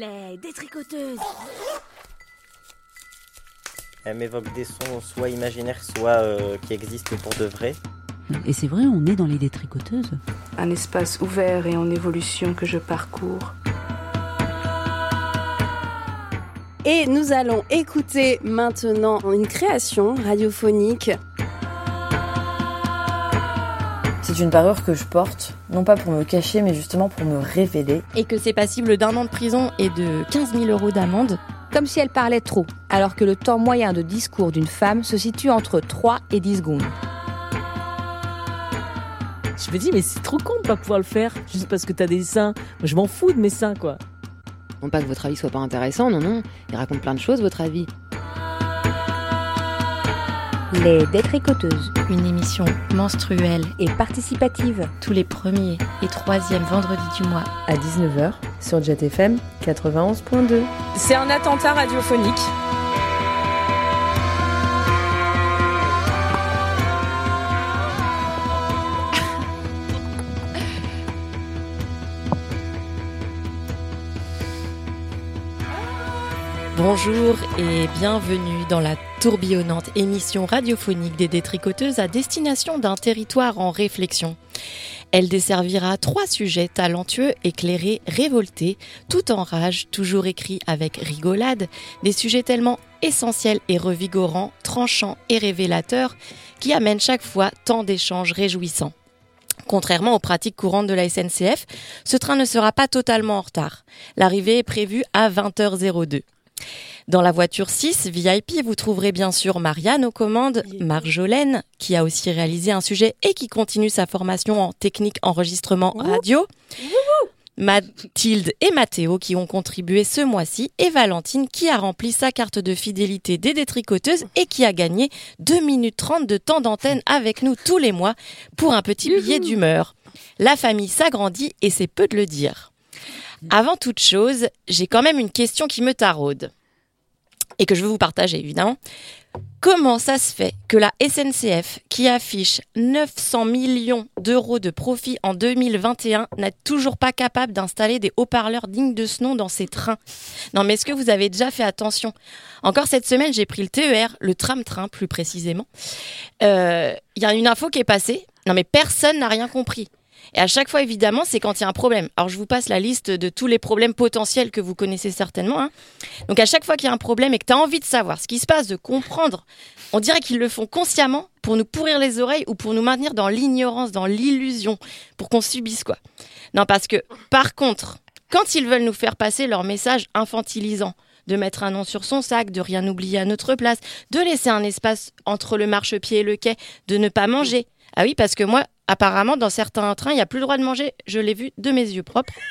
Les détricoteuses. Elle m'évoque des sons soit imaginaires, soit euh, qui existent pour de vrai. Et c'est vrai, on est dans les détricoteuses. Un espace ouvert et en évolution que je parcours. Et nous allons écouter maintenant une création radiophonique. C'est une parure que je porte, non pas pour me cacher, mais justement pour me révéler. Et que c'est passible d'un an de prison et de 15 000 euros d'amende. Comme si elle parlait trop, alors que le temps moyen de discours d'une femme se situe entre 3 et 10 secondes. Je me dis, mais c'est trop con de pas pouvoir le faire, juste parce que t'as des seins. Moi, je m'en fous de mes seins, quoi. Non pas que votre avis soit pas intéressant, non, non. Il raconte plein de choses, votre avis. Les détricoteuses. Une émission menstruelle Et participative. tous les premiers et troisièmes vendredis du mois. à 19h sur Jet FM 91.2. C'est un attentat radiophonique. Bonjour et bienvenue dans la tourbillonnante émission radiophonique des détricoteuses à destination d'un territoire en réflexion. Elle desservira trois sujets talentueux, éclairés, révoltés, tout en rage, toujours écrits avec rigolade, des sujets tellement essentiels et revigorants, tranchants et révélateurs, qui amènent chaque fois tant d'échanges réjouissants. Contrairement aux pratiques courantes de la SNCF, ce train ne sera pas totalement en retard. L'arrivée est prévue à 20h02. Dans la voiture 6 VIP, vous trouverez bien sûr Marianne aux commandes, Marjolaine, qui a aussi réalisé un sujet et qui continue sa formation en technique enregistrement radio. Mathilde et Mathéo qui ont contribué ce mois-ci et Valentine qui a rempli sa carte de fidélité des détricoteuses et qui a gagné 2 minutes 30 de temps d'antenne avec nous tous les mois pour un petit billet d'humeur. La famille s'agrandit et c'est peu de le dire. Avant toute chose, j'ai quand même une question qui me taraude et que je veux vous partager évidemment. Comment ça se fait que la SNCF, qui affiche 900 millions d'euros de profit en 2021, n'est toujours pas capable d'installer des haut-parleurs dignes de ce nom dans ses trains? Non, mais est-ce que vous avez déjà fait attention? Encore cette semaine, j'ai pris le TER, le tram-train plus précisément. Euh, Il y a une info qui est passée. Non, mais personne n'a rien compris. Et à chaque fois, évidemment, c'est quand il y a un problème. Alors, je vous passe la liste de tous les problèmes potentiels que vous connaissez certainement. hein. Donc, à chaque fois qu'il y a un problème et que tu as envie de savoir ce qui se passe, de comprendre, on dirait qu'ils le font consciemment pour nous pourrir les oreilles ou pour nous maintenir dans l'ignorance, dans l'illusion, pour qu'on subisse quoi. Non, parce que, par contre, quand ils veulent nous faire passer leur message infantilisant, de mettre un nom sur son sac, de rien oublier à notre place, de laisser un espace entre le marchepied et le quai, de ne pas manger. Ah oui, parce que moi, apparemment, dans certains trains, il n'y a plus le droit de manger. Je l'ai vu de mes yeux propres.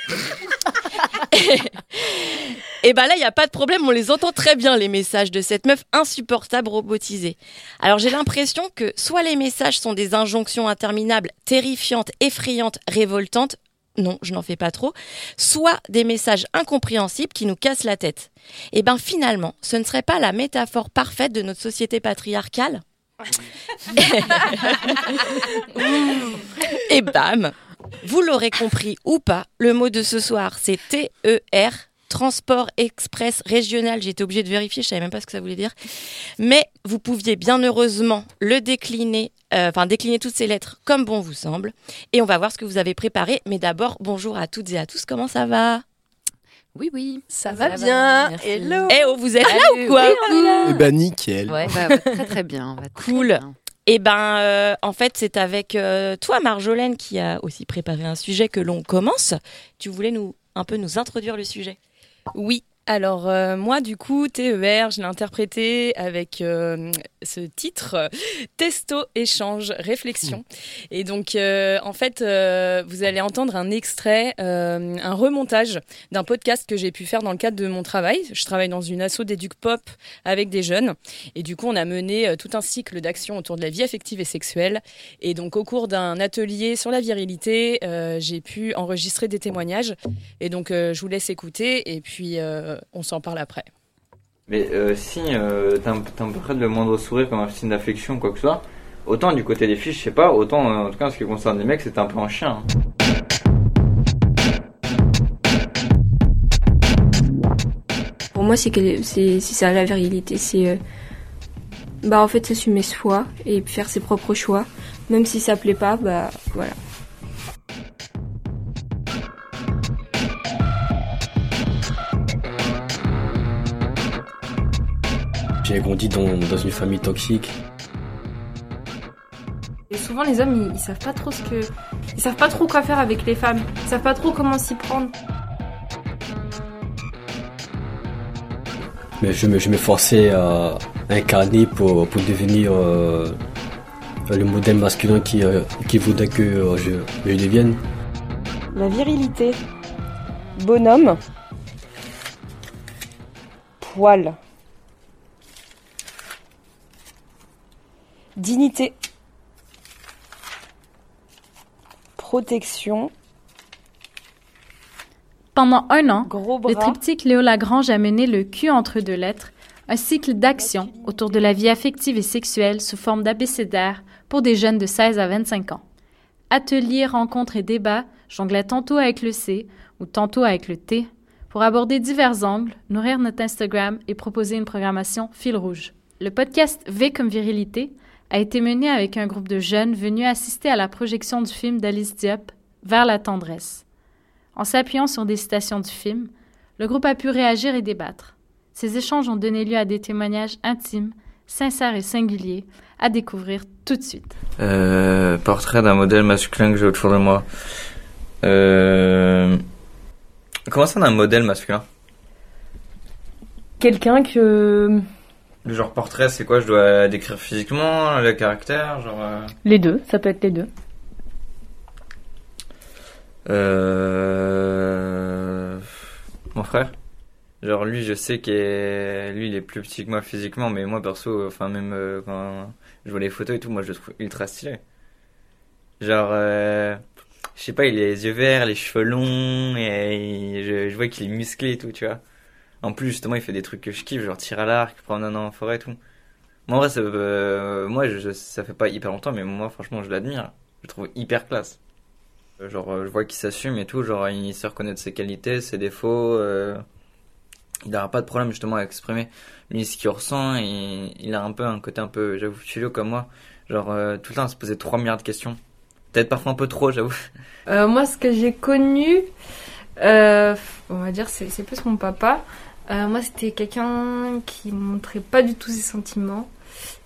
Et ben là, il n'y a pas de problème, on les entend très bien, les messages de cette meuf insupportable robotisée. Alors j'ai l'impression que soit les messages sont des injonctions interminables, terrifiantes, effrayantes, révoltantes, non, je n'en fais pas trop, soit des messages incompréhensibles qui nous cassent la tête. Et ben finalement, ce ne serait pas la métaphore parfaite de notre société patriarcale? Et bam Vous l'aurez compris ou pas, le mot de ce soir, c'est TER, Transport Express Régional. Été obligée de vérifier, je savais même pas ce que ça voulait dire. Mais vous pouviez bien heureusement le décliner, euh, enfin décliner toutes ces lettres comme bon vous semble. Et on va voir ce que vous avez préparé. Mais d'abord, bonjour à toutes et à tous, comment ça va? Oui, oui. Ça, va bien. Hello. Eh oh, vous êtes là ou quoi Eh ben nickel. Ouais, bah, bah, très très bien. on va très Cool. bien. Eh ben, euh, en fait, c'est avec euh, toi, Marjolaine, qui a aussi préparé un sujet que l'on commence. Tu voulais nous un peu nous introduire le sujet? Oui. Alors euh, moi du coup TER je l'ai interprété avec euh, ce titre Testo échange réflexion. Et donc euh, en fait euh, vous allez entendre un extrait euh, un remontage d'un podcast que j'ai pu faire dans le cadre de mon travail. Je travaille dans une asso d'éduc pop avec des jeunes. Et du coup on a mené tout un cycle d'action autour de la vie affective et sexuelle. Et donc au cours d'un atelier sur la virilité j'ai pu enregistrer des témoignages. Et donc je vous laisse écouter et puis on s'en parle après. Mais euh, si euh, près le moindre sourire comme un signe d'affection, quoi que ce soit, autant du côté des filles, je sais pas, autant euh, en tout cas en ce qui concerne les mecs, c'était un peu un chien. hein. moi, c'est c'est ça la virilité. C'est euh, bah en fait s'assumer soi et faire ses propres choix, même si ça plaît pas. Bah voilà. J'ai grandi dans, dans une famille toxique. Et souvent les hommes ils, ils savent pas trop ce que ils savent pas trop quoi faire avec les femmes. Ils savent pas trop comment s'y prendre. Mais je me, je me forçais à incarner pour, pour devenir euh, le modèle masculin qui, euh, qui voudrait que euh, je, je devienne. La virilité. Bonhomme. Poil. Dignité. Protection. Pendant un an, Gros le triptyque Léo Lagrange a mené le cul entre deux lettres, un cycle d'action autour de la vie affective et sexuelle sous forme d'abécédaire pour des jeunes de 16 à 25 ans. Ateliers, rencontres et débats jonglaient tantôt avec le C ou tantôt avec le T pour aborder divers angles, nourrir notre Instagram et proposer une programmation fil rouge. Le podcast V comme virilité a été mené avec un groupe de jeunes venus assister à la projection du film d'Alice Diop, Vers la tendresse. En s'appuyant sur des citations du film, le groupe a pu réagir et débattre. Ces échanges ont donné lieu à des témoignages intimes, sincères et singuliers, à découvrir tout de suite. Euh, portrait d'un modèle masculin que j'ai autour de moi. Euh... Comment ça, d'un modèle masculin? Quelqu'un que. Le genre portrait, c'est quoi? Je dois décrire physiquement le caractère, genre. euh, Les deux, ça peut être les deux. Euh... Mon frère? Genre lui, je sais que lui, il est plus petit que moi physiquement, mais moi perso, enfin même euh, quand je vois les photos et tout, moi je le trouve ultra stylé. Genre, euh, je sais pas, il a les yeux verts, les cheveux longs, et il- je, je vois qu'il est musclé et tout, tu vois. En plus, justement, il fait des trucs que je kiffe, genre tir à l'arc, promenade en forêt et tout. Moi, en vrai, ça, euh, moi, je, fait pas hyper longtemps, mais moi, franchement, je l'admire. Je le trouve hyper classe. Euh, Genre, euh, je vois qu'il s'assume et tout, genre, il sait reconnaître ses qualités, ses défauts. il n'aura pas de problème, justement, à exprimer lui ce qu'il ressent. Et il a un peu un côté un peu, j'avoue, philo comme moi. Genre, tout le temps, à se poser 3 milliards de questions. Peut-être parfois un peu trop, j'avoue. Moi, ce que j'ai connu, on va dire, c'est plus mon papa. Euh, moi, c'était quelqu'un qui montrait pas du tout ses sentiments,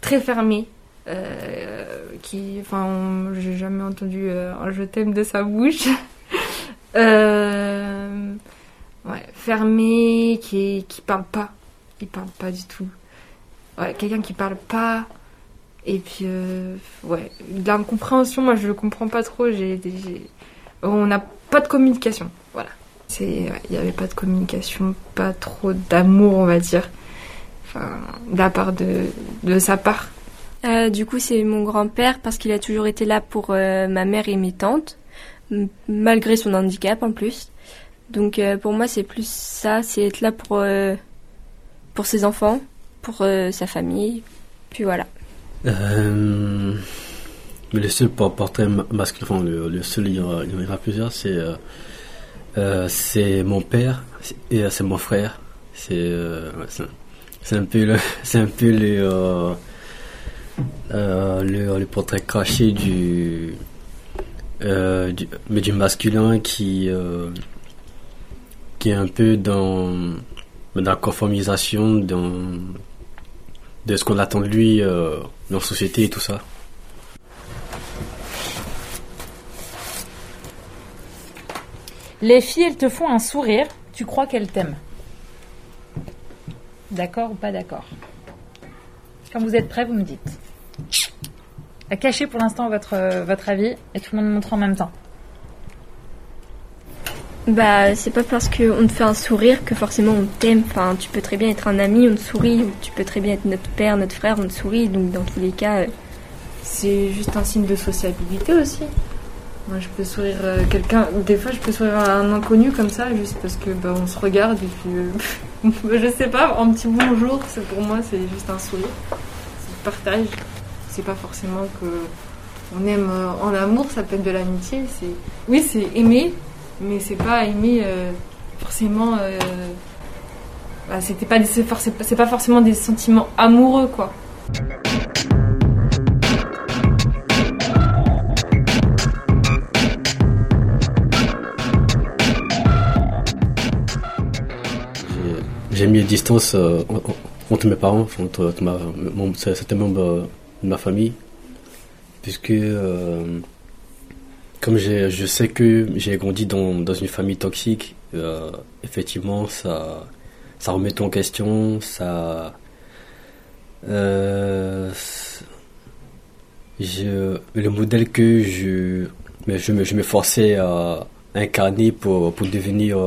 très fermé. Euh, qui, enfin, j'ai jamais entendu euh, un je t'aime de sa bouche. ouais, fermé, qui, qui parle pas. Il parle pas du tout. Ouais, quelqu'un qui parle pas. Et puis, euh, ouais, l'incompréhension, moi je le comprends pas trop. On n'a pas de communication, il y avait pas de communication, pas trop d'amour, on va dire, enfin, de la part de, de sa part. Euh, du coup, c'est mon grand-père parce qu'il a toujours été là pour euh, ma mère et mes tantes, malgré son handicap en plus. Donc euh, pour moi, c'est plus ça, c'est être là pour euh, pour ses enfants, pour euh, sa famille. Puis voilà. Euh, mais le seul por- portrait ma- masculin, enfin, le, le seul, il y, en a, il y en a plusieurs, c'est euh, c'est mon père et euh, c'est mon frère. C'est euh, un peu le, portrait caché du, mais masculin qui, est un peu dans, la conformisation, de ce qu'on attend de lui dans la société et tout ça. Les filles, elles te font un sourire, tu crois qu'elles t'aiment. D'accord ou pas d'accord? Quand vous êtes prêts, vous me dites. À cacher pour l'instant votre, votre avis et tout le monde montre en même temps. Bah, c'est pas parce qu'on te fait un sourire que forcément on t'aime. Enfin, tu peux très bien être un ami, on te sourit, ou tu peux très bien être notre père, notre frère, on te sourit. Donc dans tous les cas, euh, C'est juste un signe de sociabilité aussi. Moi, je peux sourire euh, quelqu'un. Des fois, je peux sourire à un inconnu comme ça, juste parce que bah, on se regarde et puis. euh, je sais pas, un petit bonjour, pour moi, c'est juste un sourire. C'est partage. C'est pas forcément que on aime euh, en amour, ça peut être de l'amitié. C'est oui, c'est aimer, mais c'est pas aimer euh, forcément bah, c'était pas, c'est pas forcément des sentiments amoureux, quoi. J'ai- mis distance euh, en- en- entre mes parents, entre, ma, certains membres euh, de ma famille, puisque euh, comme je sais que j'ai grandi dans, une famille toxique, effectivement, ça, ça remet en question, ça. je, le modèle que je, je, me- je m'efforçais à incarner pour, pour devenir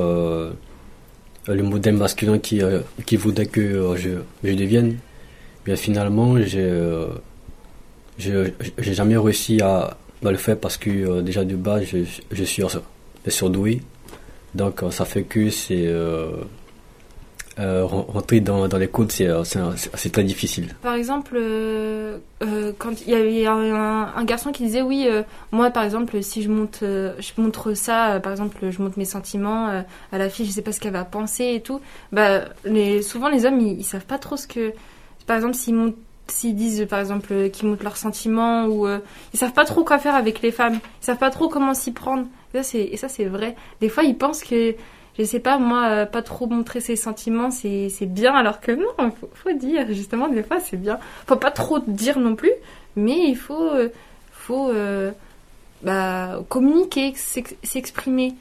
le modèle masculin qui, euh, qui voudrait que euh, je, je devienne, bien finalement, euh, je- j'ai jamais réussi à, le faire parce que euh, déjà de base, je, je suis sur- surdoué. Donc euh, ça fait que c'est euh, ren- rentrer dans, dans les codes, c'est euh, très difficile. Par exemple, euh, quand il y avait un, un garçon qui disait oui, moi par exemple, si je monte, je montre ça, par exemple, je montre mes sentiments à la fille, je sais pas ce qu'elle va penser et tout. Bah, les, souvent les hommes, ils, ils savent pas trop ce que, par exemple, s'ils montent s'ils disent par exemple qu'ils montrent leurs sentiments ou euh, ils savent pas trop quoi faire avec les femmes ils savent pas trop comment s'y prendre et ça c'est vrai des fois ils pensent que je sais pas moi euh, pas trop montrer ses sentiments c'est bien alors que non faut, faut dire justement des fois c'est bien faut pas trop dire non plus mais il faut euh, faut euh, bah, communiquer s'ex- s'exprimer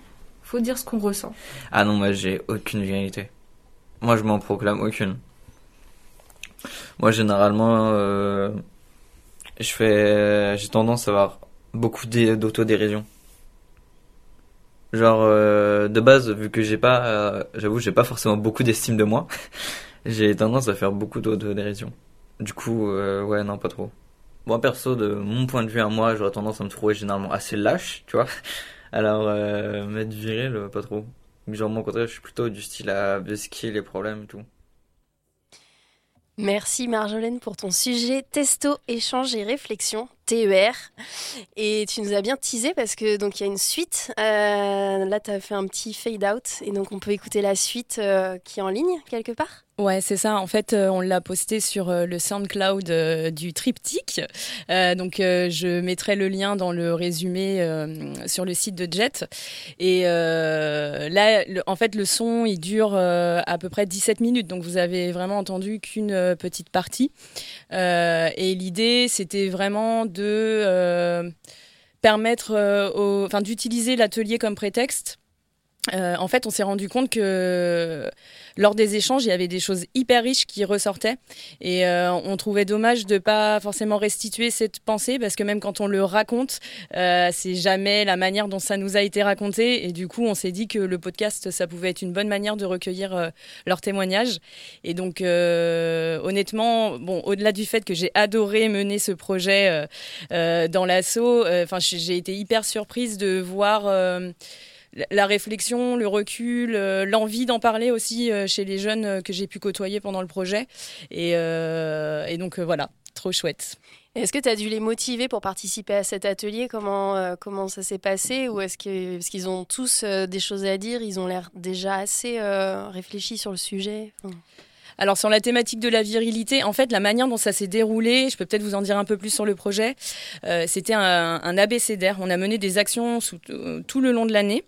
faut dire ce qu'on ressent Ah non, moi j'ai aucune vérité. Moi je m'en proclame aucune. Moi généralement, je fais, j'ai tendance à avoir beaucoup d'é- d'autodérision. Genre euh, de base, vu que j'ai pas, euh, j'avoue, j'ai pas forcément beaucoup d'estime de moi, j'ai tendance à faire beaucoup d'autodérision. Du coup, euh, ouais, non, pas trop. Moi perso, de mon point de vue à moi, j'aurais tendance à me trouver généralement assez lâche, tu vois. Alors, m'être viril, pas trop. Genre, au contraire, je suis plutôt du style à busquer les problèmes et tout. Merci Marjolaine pour ton sujet testo, échange et réflexion, TER. Et tu nous as bien teasé parce que donc il y a une suite. Euh, là, tu fait un petit fade out et donc on peut écouter la suite euh, qui est en ligne quelque part? Ouais, c'est ça. En fait, euh, on l'a posté sur euh, le SoundCloud euh, du Triptyque. Donc, je mettrai le lien dans le résumé sur le site de Jet. Et là, en fait, le son, il dure à peu près 17 minutes. Donc, vous avez vraiment entendu qu'une petite partie. Et l'idée, c'était vraiment de permettre, enfin, d'utiliser l'atelier comme prétexte en fait, on s'est rendu compte que lors des échanges, il y avait des choses hyper riches qui ressortaient. Et euh, on trouvait dommage de pas forcément restituer cette pensée parce que même quand on le raconte, euh, c'est jamais la manière dont ça nous a été raconté. Et du coup, on s'est dit que le podcast, ça pouvait être une bonne manière de recueillir euh, leurs témoignages. Et donc, honnêtement, bon, au-delà du fait que j'ai adoré mener ce projet dans l'assaut, j'ai été hyper surprise de voir. La- réflexion, le recul, euh, l'envie d'en parler aussi euh, chez les jeunes euh, que j'ai pu côtoyer pendant le projet. Et, et donc voilà, trop chouette. Est-ce que tu as dû les motiver pour participer à cet atelier? Comment, comment ça s'est passé? Ou est-ce qu'ils ont tous des choses à dire Ils ont l'air déjà assez réfléchis sur le sujet? Enfin, Alors sur la thématique de la virilité, en fait, la manière dont ça s'est déroulé, je peux peut-être vous en dire un peu plus sur le projet. euh, C'était un, un abécédaire. On a mené des actions sous- tout le long de l'année.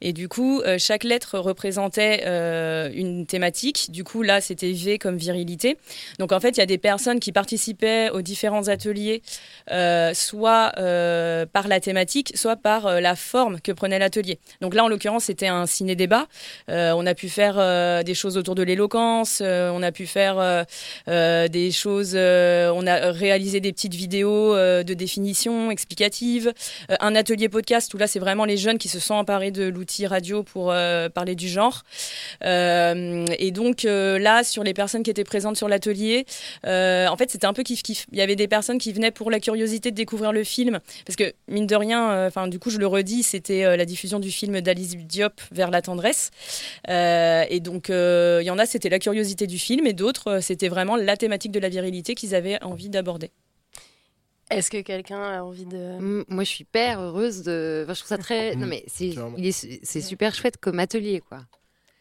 Et du coup, euh, chaque lettre représentait euh, une thématique. Du coup, là, c'était V comme virilité. Donc, en fait, il y a des personnes qui participaient aux différents ateliers, euh, soit par la thématique, soit par la forme que prenait l'atelier. Donc là, en l'occurrence, c'était un ciné-débat. On a pu faire des choses autour de l'éloquence, on a pu faire des choses, on a réalisé des petites vidéos de définition explicatives, euh, un atelier podcast où là, c'est vraiment les jeunes qui se sont emparés de l'outil radio pour euh, parler du genre. Euh, et donc euh, là, sur les personnes qui étaient présentes sur l'atelier, en fait, c'était un peu kiff-kiff. Il y avait des personnes qui venaient pour la curiosité de découvrir le film, parce que mine de rien, du coup, je le redis, c'était la diffusion du film d'Alice Diop vers la tendresse. Et donc, il y en a, c'était la curiosité du film, et d'autres, c'était vraiment la thématique de la virilité qu'ils avaient envie d'aborder. Est-ce que quelqu'un a envie de... Mm, Moi, je suis hyper heureuse de. Enfin, je trouve ça très. Non, mais c'est, est, super chouette comme atelier, quoi.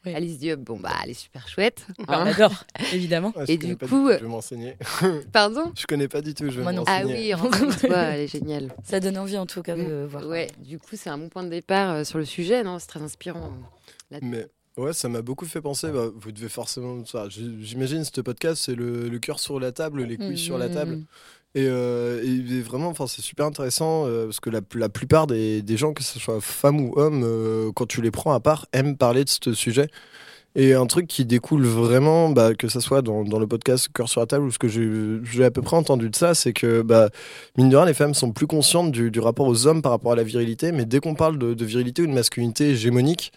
Alice Diop, bon bah elle est super chouette. Bah, hein. on adore, évidemment. Ah, je Et du coup, tout, je vais m'enseigner. Pardon Je connais pas du tout, je vais Ah m'enseigner. oui, rencontre-toi, elle est géniale. Ça donne envie en tout cas de voir. Ouais, du coup c'est un bon point de départ euh, sur le sujet, non? C'est très inspirant. Là- Mais ouais, ça m'a beaucoup fait penser. Bah, vous devez forcément. J'imagine ce podcast, c'est le, le cœur sur la table, les couilles sur la table. Et, euh, vraiment, c'est super intéressant euh, parce que la, plupart des, des gens, que ce soit femmes ou hommes, euh, quand tu les prends à part, aiment parler de ce sujet. Et un truc qui découle vraiment, bah, que ce soit dans, dans le podcast Cœur sur la table ou ce que j'ai à peu près entendu de ça, c'est que, bah, mine de rien, les femmes sont plus conscientes du, rapport aux hommes par rapport à la virilité. Mais dès qu'on parle de, virilité ou de masculinité hégémonique,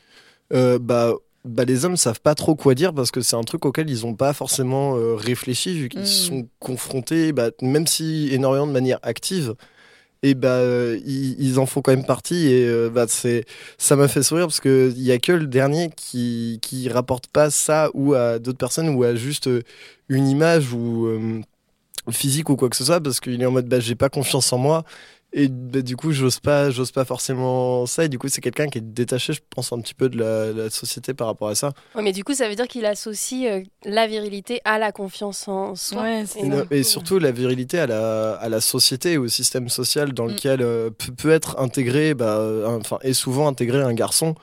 bah, bah, les hommes savent pas trop quoi dire parce que c'est un truc auquel ils ont pas forcément euh, réfléchi vu qu'ils Mm. sont confrontés, bah, même si énormément de manière active. Et bah, euh, ils, ils en font quand même partie et euh, bah, c'est ça m'a fait sourire parce que il y a que le dernier qui qui rapporte pas ça ou à d'autres personnes ou à juste euh, une image ou physique ou quoi que ce soit parce qu'il est en mode bah j'ai pas confiance en moi et bah, du coup j'ose pas j'ose pas forcément ça. Et du coup c'est quelqu'un qui est détaché je pense un petit peu de la, la société par rapport à ça. Ouais, mais du coup, ça veut dire qu'il associe euh, la virilité à la confiance en soi. Ouais, Et et, non- et surtout la virilité à la, à la société et au système social dans lequel euh, peut, peut être intégré bah, euh, enfin et souvent intégré un garçon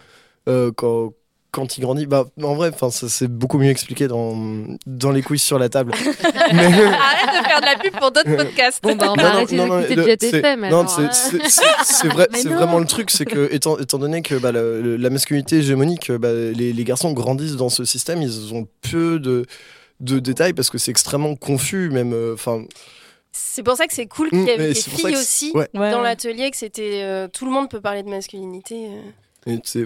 euh, quand quand il grandit bah en vrai enfin ça c'est beaucoup mieux expliqué dans dans les quiz sur la table Mais- Arrête de faire de la pub pour d'autres podcasts. Bon bah on va Non, arrêter d'écouter c'est- FM. non, alors, c'est- c'est c'est- c'est vrai, Mais c'est non. vraiment le truc, c'est que étant, étant donné que bah, le- le- la masculinité hégémonique, bah, les, les garçons grandissent dans ce système, ils ont peu de, de détails parce que c'est extrêmement confus, même. euh, Enfin, C'est pour ça que c'est cool Mm, qu'il y mais des filles aussi ouais. dans Ouais. l'atelier, que c'était euh, tout le monde peut parler de masculinité. euh.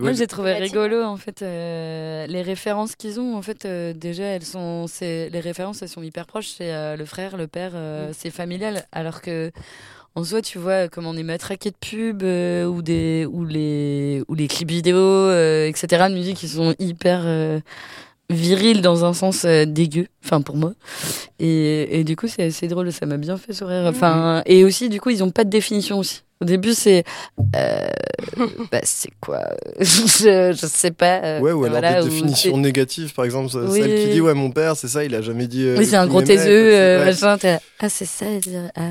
Moi, j'ai trouvé rigolo en fait euh, les références qu'ils ont. En fait, euh, déjà, elles sont, c'est les références, elles sont hyper proches. C'est euh, le frère, le père, euh, c'est familial. Alors que en soi, tu vois, comme on est matraqué de pubs euh, ou des ou les ou les clips vidéo, euh, etc. de musique qui sont hyper virils dans un sens euh, dégueu. Enfin, pour moi. Et, et du coup, c'est assez drôle. Ça m'a bien fait sourire. Enfin, et aussi, du coup, ils ont pas de définition aussi. Au début, c'est euh, bah, c'est quoi? Je, je sais pas. euh, Ouais, ou alors voilà, des ou définitions négatives, par exemple, Oui. celle qui dit Ouais, mon père, c'est ça, il a jamais dit. euh, Oui, c'est un gros taiseux, euh, machin. t'es là, Ah, c'est ça. ah.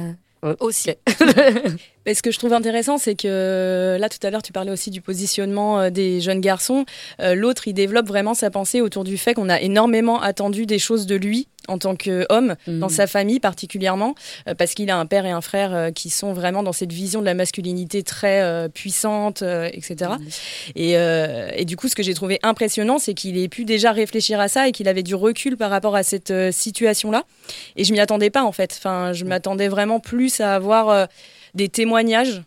Aussi. Mais ce que je trouve intéressant, c'est que là, tout à l'heure, tu parlais aussi du positionnement euh, des jeunes garçons. Euh, L'autre, il développe vraiment sa pensée autour du fait qu'on a énormément attendu des choses de lui en tant qu'homme, dans sa famille particulièrement, euh, parce qu'il a un père et un frère euh, qui sont vraiment dans cette vision de la masculinité très euh, puissante, etc. Et, euh, et du coup, ce que j'ai trouvé impressionnant, c'est qu'il ait pu déjà réfléchir à ça et qu'il avait du recul par rapport à cette situation-là. Et je m'y attendais pas, en fait. Enfin, je m'attendais vraiment plus à avoir des témoignages.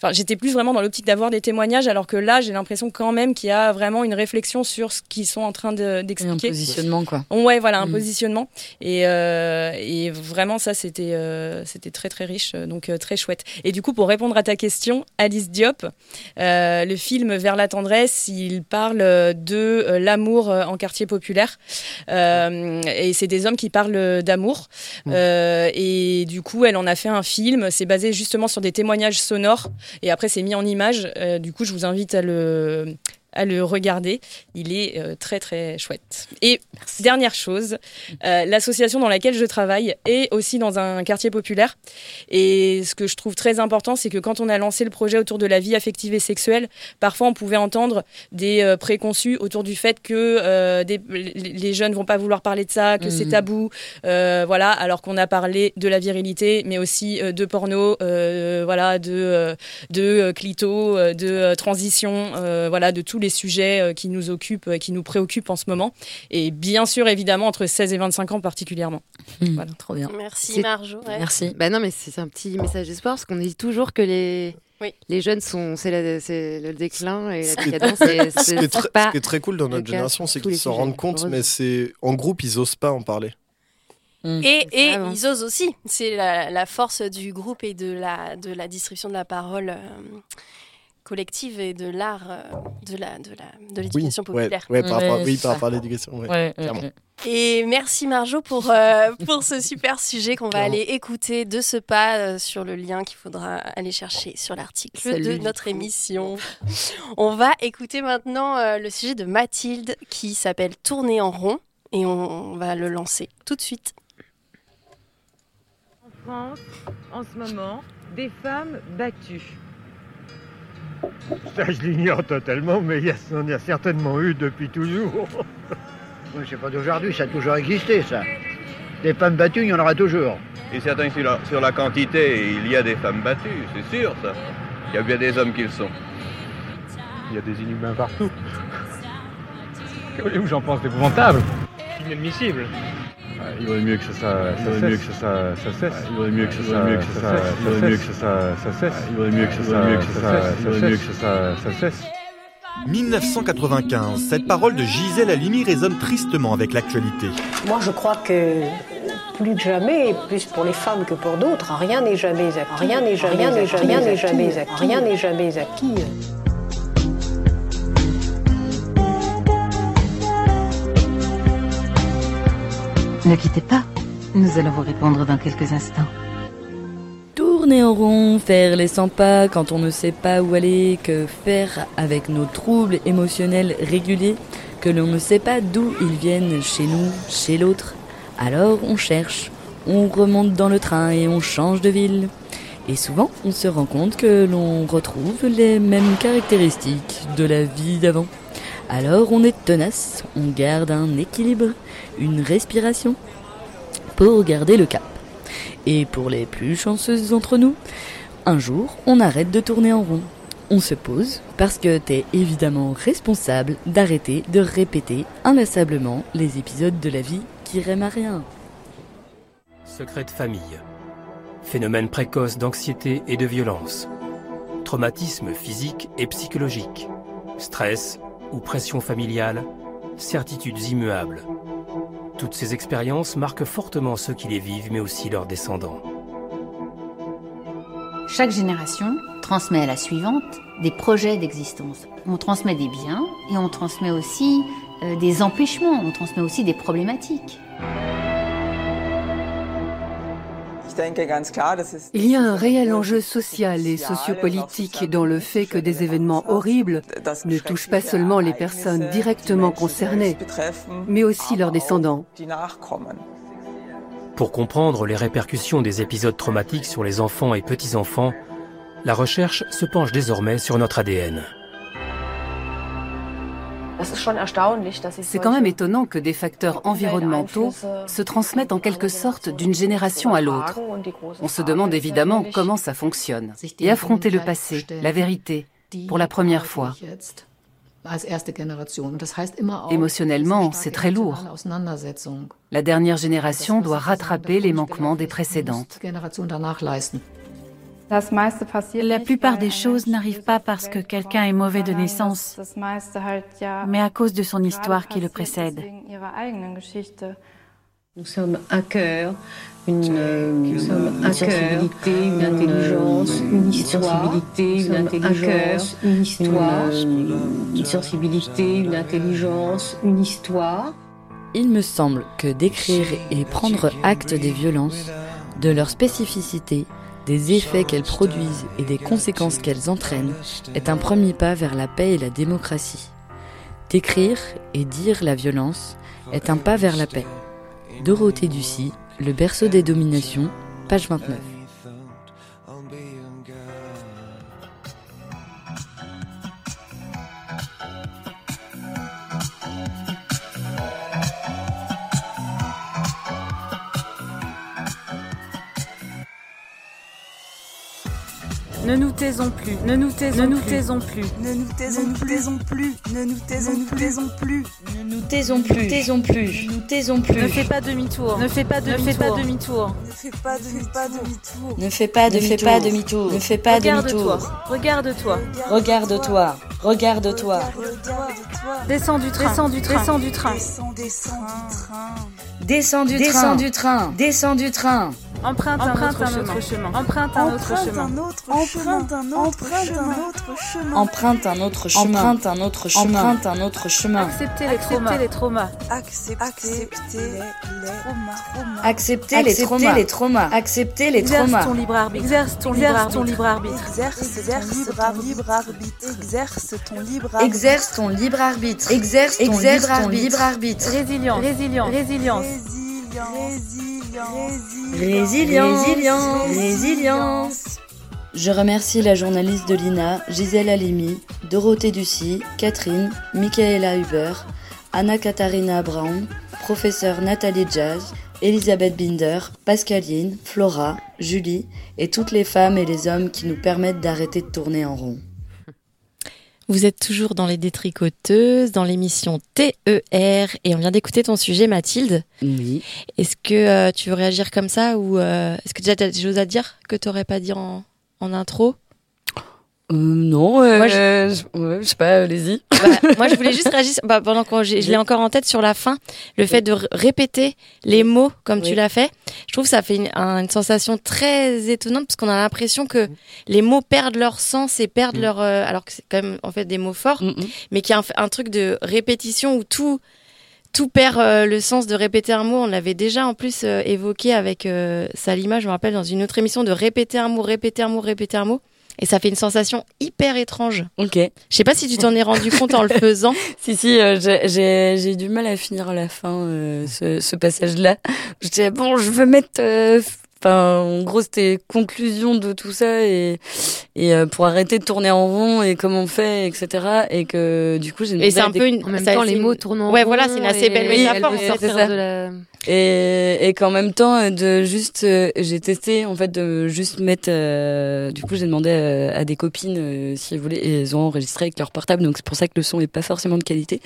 Enfin, j'étais plus vraiment dans l'optique d'avoir des témoignages, alors que là, j'ai l'impression quand même qu'il y a vraiment une réflexion sur ce qu'ils sont en train de- d'expliquer. un positionnement, quoi. Ouais, voilà, un Mm. positionnement. Et, euh, et vraiment, ça, c'était euh, c'était très, très riche, donc euh, très chouette. Et du coup, pour répondre à ta question, Alice Diop, euh, le film Vers la tendresse, il parle euh, de euh, l'amour euh, en quartier populaire. Euh, et c'est des hommes qui parlent d'amour. Euh, et du coup, elle en a fait un film. C'est basé justement sur des témoignages sonores. Et après, c'est mis en image. Euh, du coup, je vous invite à le à le regarder. Il est euh, très très chouette. Et dernière chose, euh, l'association dans laquelle je travaille est aussi dans un quartier populaire. Et ce que je trouve très important, c'est que quand on a lancé le projet autour de la vie affective et sexuelle, parfois on pouvait entendre des euh, préconçus autour du fait que des- les jeunes vont pas vouloir parler de ça, que c'est Mhm. tabou, voilà, alors qu'on a parlé de la virilité, mais aussi de porno, voilà, de de clito, de transition, voilà, de tous les sujets euh, qui nous occupent, euh, qui nous préoccupent en ce moment, et bien sûr évidemment entre 16 et 25 ans particulièrement. Voilà, trop bien. Merci Marjo. ouais. Merci. Bah non, mais c'est un petit message d'espoir parce qu'on dit toujours que les, Oui. les jeunes sont. C'est le déclin et la Ce qui est- décadence. ce qui est c'est très- pas ce qui est très cool dans notre génération, c'est qu'ils les s'en rendent compte, mais c'est en groupe, ils osent pas en parler. Et, et ils osent aussi. C'est la, la force du groupe et de la, de la distribution de la parole. euh, collective et de l'art euh, de la de la de l'éducation populaire. ouais, par rapport, Ouais, oui, par rapport à l'éducation. ouais, Ouais, ouais, clairement. ouais. Et merci Marjo pour, euh, pour ce super sujet qu'on va aller écouter de ce pas euh, sur le lien qu'il faudra aller chercher sur l'article de notre émission. On va écouter maintenant euh, le sujet de Mathilde qui s'appelle Tourner en rond et on, on va le lancer tout de suite. En France, en ce moment, des femmes battues. Ça, je l'ignore totalement, mais il y a- on y a certainement eu depuis toujours. Oui, c'est pas d'aujourd'hui, ça a toujours existé, ça. Des femmes battues, il y en aura toujours. Et certains sur la, sur la quantité, il y a des femmes battues, c'est sûr ça. Il y a bien des hommes qui le sont. Il y a des inhumains partout. Que voulez-vous que j'en pense d'épouvantable Inadmissible. Il vaudrait mieux que ça, ça, ça mieux que ça, ça, ça cesse. Il vaudrait mieux que ça, mieux que ça, ça, il vaudrait mieux que ça, cesse. Il vaudrait mieux que ça, mieux que ça, ça, il vaudrait mieux que ça, cesse. 1995, cette parole de Gisèle Halimi résonne tristement avec l'actualité. Moi, je crois que plus que jamais, plus pour les femmes que pour d'autres, rien n'est jamais acquis. Rien n'est jamais, rien n'est jamais, rien n'est jamais acquis. Rien n'est jamais acquis. Ne quittez pas, nous allons vous répondre dans quelques instants. Tourner en rond, faire les 100 pas quand on ne sait pas où aller, que faire avec nos troubles émotionnels réguliers, que l'on ne sait pas d'où ils viennent chez nous, chez l'autre. Alors on cherche, on remonte dans le train et on change de ville. Et souvent, on se rend compte que l'on retrouve les mêmes caractéristiques de la vie d'avant. Alors on est tenace, on garde un équilibre, une respiration, pour garder le cap. Et pour les plus chanceuses d'entre nous, un jour, on arrête de tourner en rond. On se pose parce que t'es évidemment responsable d'arrêter de répéter inlassablement les épisodes de la vie qui riment à rien. Secret de famille. Phénomène précoce d'anxiété et de violence. Traumatisme physique et psychologique. Stress ou pression familiale. Certitudes immuables. Toutes ces expériences marquent fortement ceux qui les vivent, mais aussi leurs descendants. Chaque génération transmet à la suivante des projets d'existence. On transmet des biens et on transmet aussi euh, des empêchements, on transmet aussi des problématiques. Il y a un réel enjeu social et sociopolitique dans le fait que des événements horribles ne touchent pas seulement les personnes directement concernées, mais aussi leurs descendants. Pour comprendre les répercussions des épisodes traumatiques sur les enfants et petits-enfants, la recherche se penche désormais sur notre ADN. C'est quand même étonnant que des facteurs environnementaux se transmettent en quelque sorte d'une génération à l'autre. On se demande évidemment comment ça fonctionne. Et affronter le passé, la vérité, pour la première fois. Émotionnellement, c'est très lourd. La dernière génération doit rattraper les manquements des précédentes. La plupart des choses n'arrivent pas parce que quelqu'un est mauvais de naissance, mais à cause de son histoire qui le précède. Nous sommes un cœur, une, euh, nous sommes un cœur, une intelligence, une histoire, une intelligence, une histoire, une sensibilité, une intelligence, une histoire. Il me semble que d'écrire et prendre acte des violences, de leur spécificité, des effets qu'elles produisent et des conséquences qu'elles entraînent est un premier pas vers la paix et la démocratie. D'écrire et dire la violence est un pas vers la paix. Dorothée Ducy, Le berceau des dominations, page 29. Ne nous taisons plus, ne nous taisons, Ne nous plus. taisons plus. ne nous taisons plus, Ne nous taisons ne nous taisons plus, Ne nous taisons plus. Taisons plus. Ne nous taisons plus. ne fais pas demi-tour, ne fais pas Ne demi-tour, fais pas demi-tour, Ne fais pas demi-tour. Ne fais pas Ne fais pas demi-tour. Ne fais pas regarde-toi, demi-tour. regarde-toi, Regarde-toi. Regarde-toi. descends du train, descends du train, descends du train, Descends du train. Descends du train. Descends du train. Emprunte, un, autre chemin. Emprunte un autre chemin. Emprunte un autre chemin. Emprunte un autre chemin. Emprunte un autre chemin. Emprunte un autre chemin. Accepter les traumas. les traumas. Accepter les traumas. les traumas. Accepter les traumas. Exerce ton libre arbitre. Exerce ton libre arbitre. Exerce ton libre arbitre. Exerce ton libre arbitre. Exerce ton libre arbitre. Exerce ton libre arbitre. Résilience. Résilience. Résilience. Résilience. Résilience. Résilience. Je remercie la journaliste de l'INA, Gisèle Halimi, Dorothée Ducy, Catherine, Michaela Huber, Anna Katharina Brown, professeur Nathalie Jazz, Elisabeth Binder, Pascaline, Flora, Julie et toutes les femmes et les hommes qui nous permettent d'arrêter de tourner en rond. Vous êtes toujours dans les détricoteuses, dans l'émission TER, et on vient d'écouter ton sujet, Mathilde. Oui. Est-ce que euh, tu veux réagir comme ça, ou euh, est-ce que déjà tu as des choses à dire que tu n'aurais pas dit en, en intro? Euh, non, euh, je... ouais, je sais pas, allez-y. Bah, moi, je voulais juste réagir bah, pendant que je l'ai encore en tête sur la fin, le fait de répéter les mots comme tu l'as fait. Je trouve que ça fait une, un- une sensation très étonnante parce qu'on a l'impression que les mots perdent leur sens et perdent leur, euh, alors que c'est quand même en fait des mots forts, mais qu'il y a un, un truc de répétition où tout tout perd euh, le sens de répéter un mot. On l'avait déjà en plus euh, évoqué avec Salima, je me rappelle, dans une autre émission, de répéter un mot, répéter un mot, répéter un mot. Et ça fait une sensation hyper étrange. Ok. Je sais pas si tu t'en es rendu compte en le faisant. Si, si, euh, j'ai- eu du mal à finir à la fin, euh, ce, ce passage-là. J'étais, bon, je veux mettre... Enfin, en gros, c'était conclusion de tout ça et, et euh, pour arrêter de tourner en rond et comment on fait, etc. Et que du coup, j'ai Et c'est un des- peu une. en même ça- temps, les une- mots tournent en Ouais, rond voilà, c'est une assez et- belle Oui, métaphore. de la- Et, et qu'en même temps, euh, de juste, euh, j'ai testé en fait de juste mettre. euh, du coup, j'ai demandé à, à des copines euh, si elles voulaient, et elles ont enregistré avec leur portable, donc c'est pour ça que le son est pas forcément de qualité.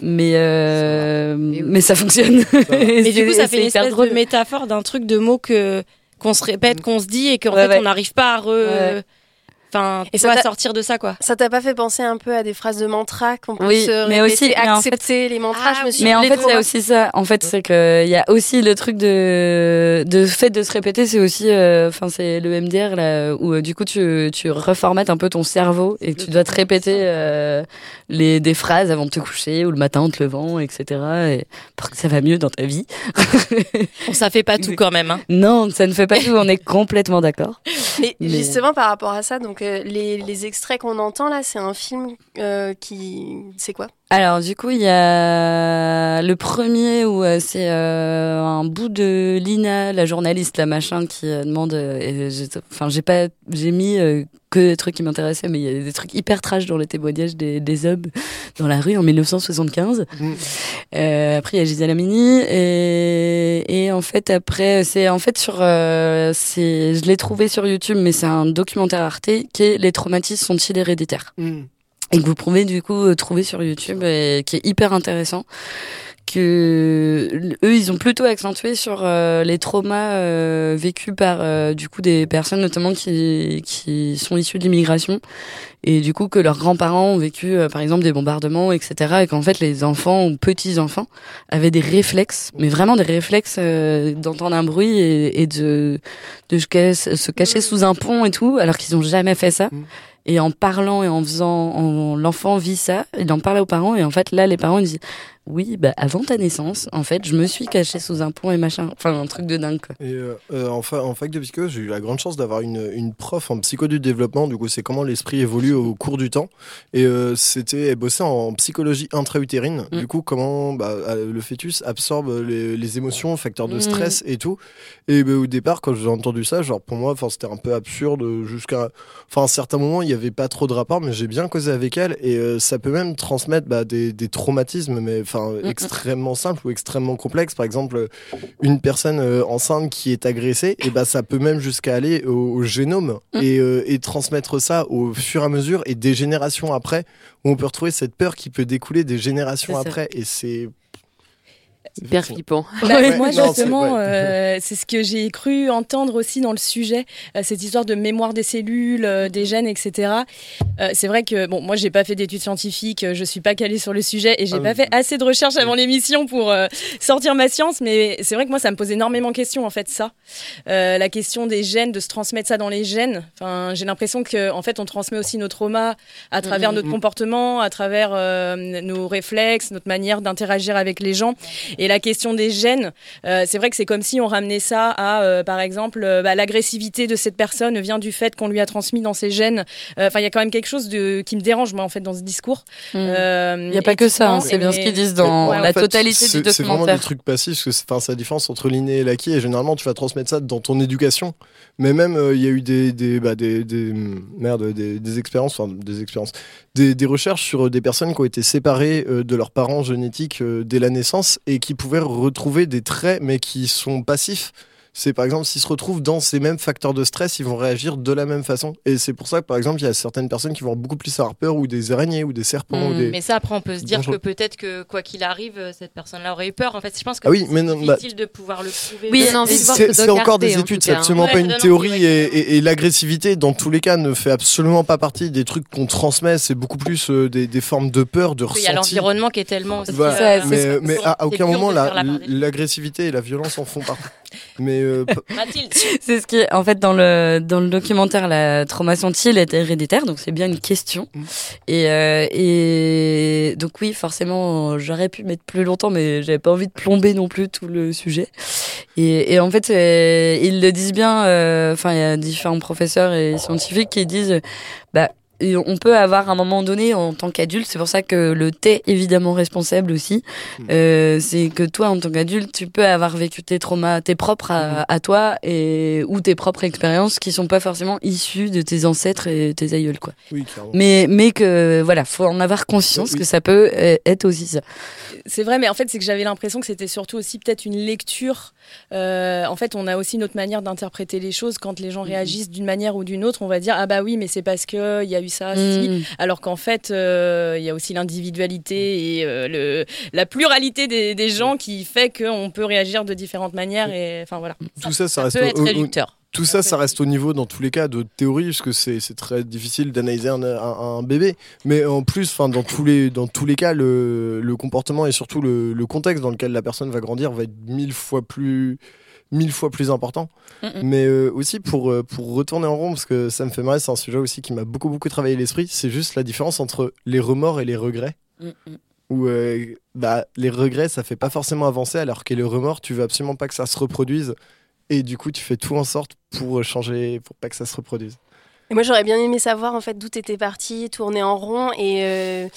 Mais euh, mais ça fonctionne. Mais du coup, ça fait une espèce drôle. de métaphore d'un truc de mots que qu'on se répète, qu'on se dit et qu'en Ouais, fait ouais. on n'arrive pas à re. Ouais. Enfin, Et tu ça t'a- sortir de ça quoi. Ça t'a pas fait penser un peu à des phrases de mantra qu'on peut Oui, se mais répéter, aussi- mais en fait- accepter les mantras je me suis Mais en fait, traumas. aussi ça. En fait, c'est que il y a aussi le truc de de fait de se répéter. C'est aussi, euh, enfin, c'est le MDR là où euh, du coup tu tu reformates un peu ton cerveau et tu dois te répéter euh, les des phrases avant de te coucher ou le matin en te levant, etc. Et pour que ça va mieux dans ta vie. Bon, ça fait pas tout quand même. Hein. Non, ça ne fait pas tout. On est complètement d'accord. Mais, Mais- justement par rapport à ça, donc euh, les, les extraits qu'on entend là, c'est un film euh, qui, c'est quoi? Alors du coup, il y a le premier où euh, c'est euh, un bout de Lina, la journaliste, la machin, qui euh, demande. euh, Enfin, j'ai pas, j'ai mis euh, que des trucs qui m'intéressaient, mais il y a des trucs hyper trash dans les témoignages des, des hommes dans la rue en 1975. Euh, après, il y a Gisèle Amini et, et en fait après, c'est en fait sur, euh, c'est, je l'ai trouvé sur YouTube, mais c'est un documentaire Arte qui est les traumatismes sont-ils héréditaires? Et que vous pouvez du coup euh, trouver sur YouTube et qui est hyper intéressant que eux ils ont plutôt accentué sur euh, les traumas euh, vécus par euh, du coup des personnes notamment qui qui sont issues de l'immigration. Et du coup que leurs grands-parents ont vécu euh, par exemple des bombardements etc et qu'en fait les enfants ou petits enfants avaient des réflexes mais vraiment des réflexes euh, d'entendre un bruit et, et de de se cacher- sous un pont et tout alors qu'ils ont jamais fait ça. Et en parlant et en faisant, en, l'enfant vit ça, il en parle aux parents et en fait là les parents ils disent oui bah avant ta naissance en fait je me suis caché sous un pont et machin, enfin un truc de dingue quoi. Et euh, euh, en, fa- en fac de psycho, j'ai eu la grande chance d'avoir une, une prof en psycho du développement. Du coup, c'est comment l'esprit évolue au cours du temps. Et euh, c'était, elle bossait en psychologie intra-utérine. Du coup, comment bah, le fœtus absorbe les, les émotions, facteurs de Mm. stress et tout. Et bah, au départ, quand j'ai entendu ça, genre pour moi, c'était un peu absurde. Jusqu'à, enfin, un certain moment, il y avait pas trop de rapport, mais j'ai bien causé avec elle. Et ça peut même transmettre bah, des, des traumatismes, mais enfin extrêmement simples ou extrêmement complexes. Par exemple, une personne euh, enceinte qui est agressée, et bah ça peut même jusqu'à aller au, au génome Mm. et, euh, et transmettre ça au fur et à mesure et des générations après, où on peut retrouver cette peur qui peut découler des générations après. Et c'est Hyper flippant. Bah, Ouais. Moi, justement, euh, c'est ce que j'ai cru entendre aussi dans le sujet, euh, cette histoire de mémoire des cellules, euh, des gènes, etc. Euh, c'est vrai que, bon, moi, j'ai pas fait d'études scientifiques, je suis pas calée sur le sujet et j'ai Ah pas oui. fait assez de recherches avant l'émission pour euh, sortir ma science, mais c'est vrai que moi, ça me pose énormément de questions, en fait, ça. Euh, la question des gènes, de se transmettre ça dans les gènes. Enfin, j'ai l'impression que, en fait, on transmet aussi nos traumas à travers Mm, notre comportement, à travers euh, nos réflexes, notre manière d'interagir avec les gens. Et la question des gènes, euh, c'est vrai que c'est comme si on ramenait ça à, euh, par exemple, euh, bah, l'agressivité de cette personne vient du fait qu'on lui a transmis dans ses gènes. Euh, Enfin, il y a quand même quelque chose de, qui me dérange, moi, en fait, dans ce discours. Euh, Il y a pas que ça, hein, c'est bien ce qu'ils disent dans Ouais, la en fait, totalité du C'est c'est vraiment documentaire. des trucs passifs, parce que c'est la différence entre l'inné et l'acquis, et généralement tu vas transmettre ça dans ton éducation. Mais même, euh, il y a eu des, des, bah, des, des- merde, des, des expériences, enfin des expériences, des, des recherches sur des personnes qui ont été séparées euh, de leurs parents génétiques euh, dès la naissance et qui pouvaient retrouver des traits, mais qui sont passifs. C'est par exemple, s'ils se retrouvent dans ces mêmes facteurs de stress, ils vont réagir de la même façon. Et c'est pour ça que, par exemple, il y a certaines personnes qui vont beaucoup plus avoir peur, ou des araignées, ou des serpents. ou Mm, des... Mais ça, après, on peut se dire que peut-être que quoi qu'il arrive, euh, cette personne-là aurait eu peur. En fait, je pense que Ah oui, c'est mais non, bah- difficile de pouvoir le prouver. Oui, c'est c'est encore des études, c'est absolument pas une théorie et, et- et l'agressivité dans tous les cas ne fait absolument pas partie des trucs qu'on transmet, c'est beaucoup plus euh, des, des formes de peur, de Il y ressenti. a l'environnement qui est tellement aussi. Voilà. euh, mais, à, à aucun moment la- l'agressivité et la violence en font partie. Mais euh, Mathilde. C'est ce qui est, en fait, dans le, dans le documentaire, la traumacentie, elle est héréditaire, donc c'est bien une question. Mm. Et, euh, et donc oui, forcément, j'aurais pu mettre plus longtemps, mais j'avais pas envie de plomber non plus tout le sujet. Et, et en fait, euh, ils le disent bien, euh, enfin, il y a différents professeurs et scientifiques qui disent, bah, et on peut avoir à un moment donné en tant qu'adulte, c'est pour ça que le t'es évidemment responsable aussi. Euh, c'est que toi, en tant qu'adulte, tu peux avoir vécu tes traumas, tes propres à, à toi et ou tes propres expériences qui sont pas forcément issues de tes ancêtres et tes aïeuls, quoi. Oui. Mais mais que voilà, faut en avoir conscience que ça peut euh, être aussi ça. C'est vrai, mais en fait, c'est que j'avais l'impression que c'était surtout aussi peut-être une lecture. Euh, en fait, on a aussi notre manière d'interpréter les choses. Quand les gens réagissent d'une manière ou d'une autre, on va dire ah bah oui, mais c'est parce que il y a eu ça, si. Mhm. Alors qu'en fait, euh, il y a aussi l'individualité et euh, le, la pluralité des, des gens qui fait qu'on peut réagir de différentes manières. Et enfin voilà. tout ça, ça, reste peut au- être au- réducteur. Tout ça, ça reste au niveau, dans tous les cas, de théorie, parce que c'est c'est très difficile d'analyser un, un- un bébé. Mais en plus, enfin, dans tous les dans tous les cas, le, le comportement et surtout le, le contexte dans lequel la personne va grandir va être mille fois plus mille fois plus important. Mais euh, aussi pour euh, pour retourner en rond, parce que ça me fait marrer, c'est un sujet aussi qui m'a beaucoup beaucoup travaillé l'esprit. C'est juste la différence entre les remords et les regrets. Où euh, bah, les regrets, ça fait pas forcément avancer, alors que les remords, tu veux absolument pas que ça se reproduise. Et du coup, tu fais tout en sorte pour changer, pour pas que ça se reproduise. Et moi, j'aurais bien aimé savoir en fait d'où t'étais parti, tourner en rond. Et euh,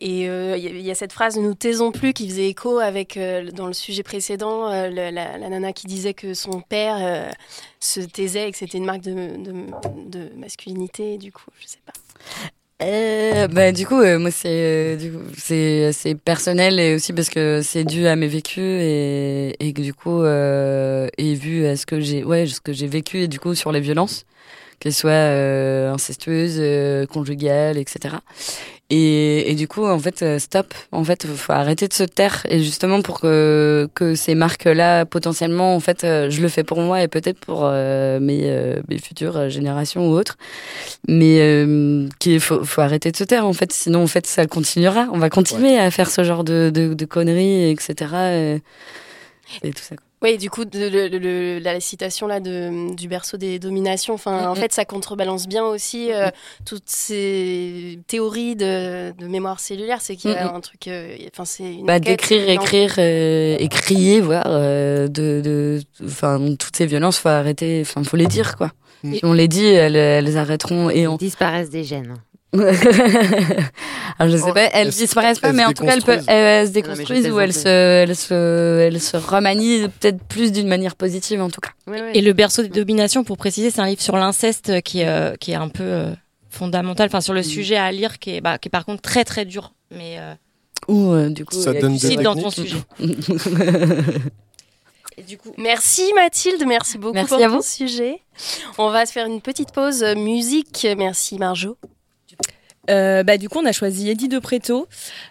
et euh, il y, a- il cette phrase "ne nous taisons plus" qui faisait écho avec euh, dans le sujet précédent euh, la, nana qui disait que son père euh, se taisait et que c'était une marque de, masculinité. Du coup, je sais pas. Euh, bah, du coup, euh, moi, c'est euh, personnel et aussi parce que c'est dû à mes vécus et, que du coup, euh, et vu à ce que j'ai ouais, ce que j'ai vécu et du coup sur les violences, qu'elles soient euh, incestueuses, euh, conjugales, etc. Et, et du coup, en fait, euh, stop. En fait, faut arrêter de se taire. Et justement, pour que, que ces marques-là, potentiellement, en fait, euh, je le fais pour moi et peut-être pour euh, mes, euh, mes futures générations ou autres. Mais euh, qu'il faut, faut arrêter de se taire, en fait. Sinon, en fait, ça continuera. On va continuer à faire ce genre de, de, de conneries, etc. Et, et tout ça. quoi. Oui, du coup, de- le- le- la citation là de, du berceau des dominations, enfin, en Mhm. fait, ça contrebalance bien aussi euh, toutes ces théories de, de mémoire cellulaire. C'est qu'il y a un truc, euh, enfin, c'est une Bah, d'écrire, écrire, euh, et crier, voir, euh, de, de, enfin, toutes ces violences, faut arrêter, enfin, faut les dire, quoi. Mm. Si on les dit, elles, elles arrêteront et on. disparaissent des gènes. Alors, je sais Oh, pas, elles elles se- disparaissent pas, elles mais en tout cas, elles, peuvent, elles, elles se déconstruisent ou elles se, elles se, elles se remanient peut-être plus d'une manière positive, en tout cas. Et le berceau des dominations, pour préciser, c'est un livre sur l'inceste qui est, euh, qui est un peu euh, fondamental, enfin sur le sujet à lire, qui est, bah, qui est par contre très très dur. Mais euh, Ou euh, du coup, Ça il y a donne du dans ton sujet. Et du coup, Merci Mathilde, merci beaucoup Merci pour à ton vous. sujet. On va se faire une petite pause musique. Merci Marjo. Euh, bah, du coup, on a choisi Eddie de Preto,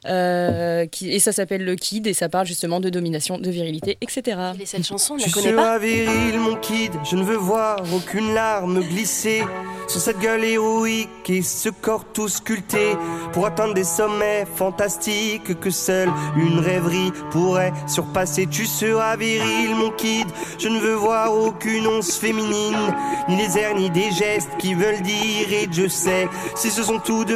euh, qui, et ça s'appelle Le Kid, et ça parle justement de domination, de virilité, etc. Et cette chanson, on Tu la pas seras viril, mon kid, je ne veux voir aucune larme glisser sur cette gueule héroïque et ce corps tout sculpté pour atteindre des sommets fantastiques que seule une rêverie pourrait surpasser. Tu seras viril, mon kid, je ne veux voir aucune once féminine, ni les airs ni des gestes qui veulent dire et je sais si ce sont tout de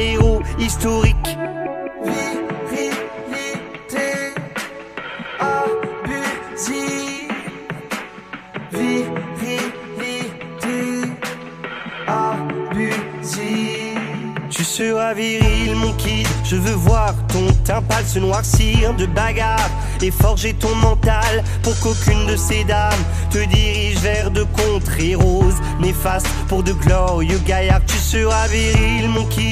héros historique. Virilité abusive. Virilité abusive. Tu seras viril, mon kid. Je veux voir ton teint pâle se noircir de bagarre et forger ton mental pour qu'aucune de ces dames te dirige vers de contrées roses néfastes pour de glorieux gaillards. Tu seras viril, mon kid.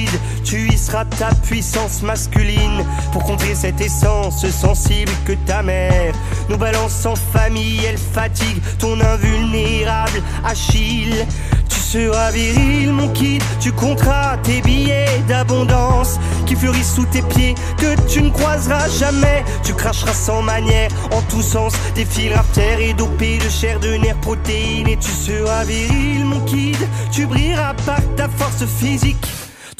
Seras ta puissance masculine pour contrer cette essence sensible que ta mère nous balance en famille. Elle fatigue ton invulnérable Achille. Tu seras viril, mon kid, tu compteras tes billets d'abondance qui fleurissent sous tes pieds, que tu ne croiseras jamais. Tu cracheras sans manière, en tous sens, des fils artères et dopés de chair, de nerfs, protéines. Et tu seras viril, mon kid, tu brilleras par ta force physique.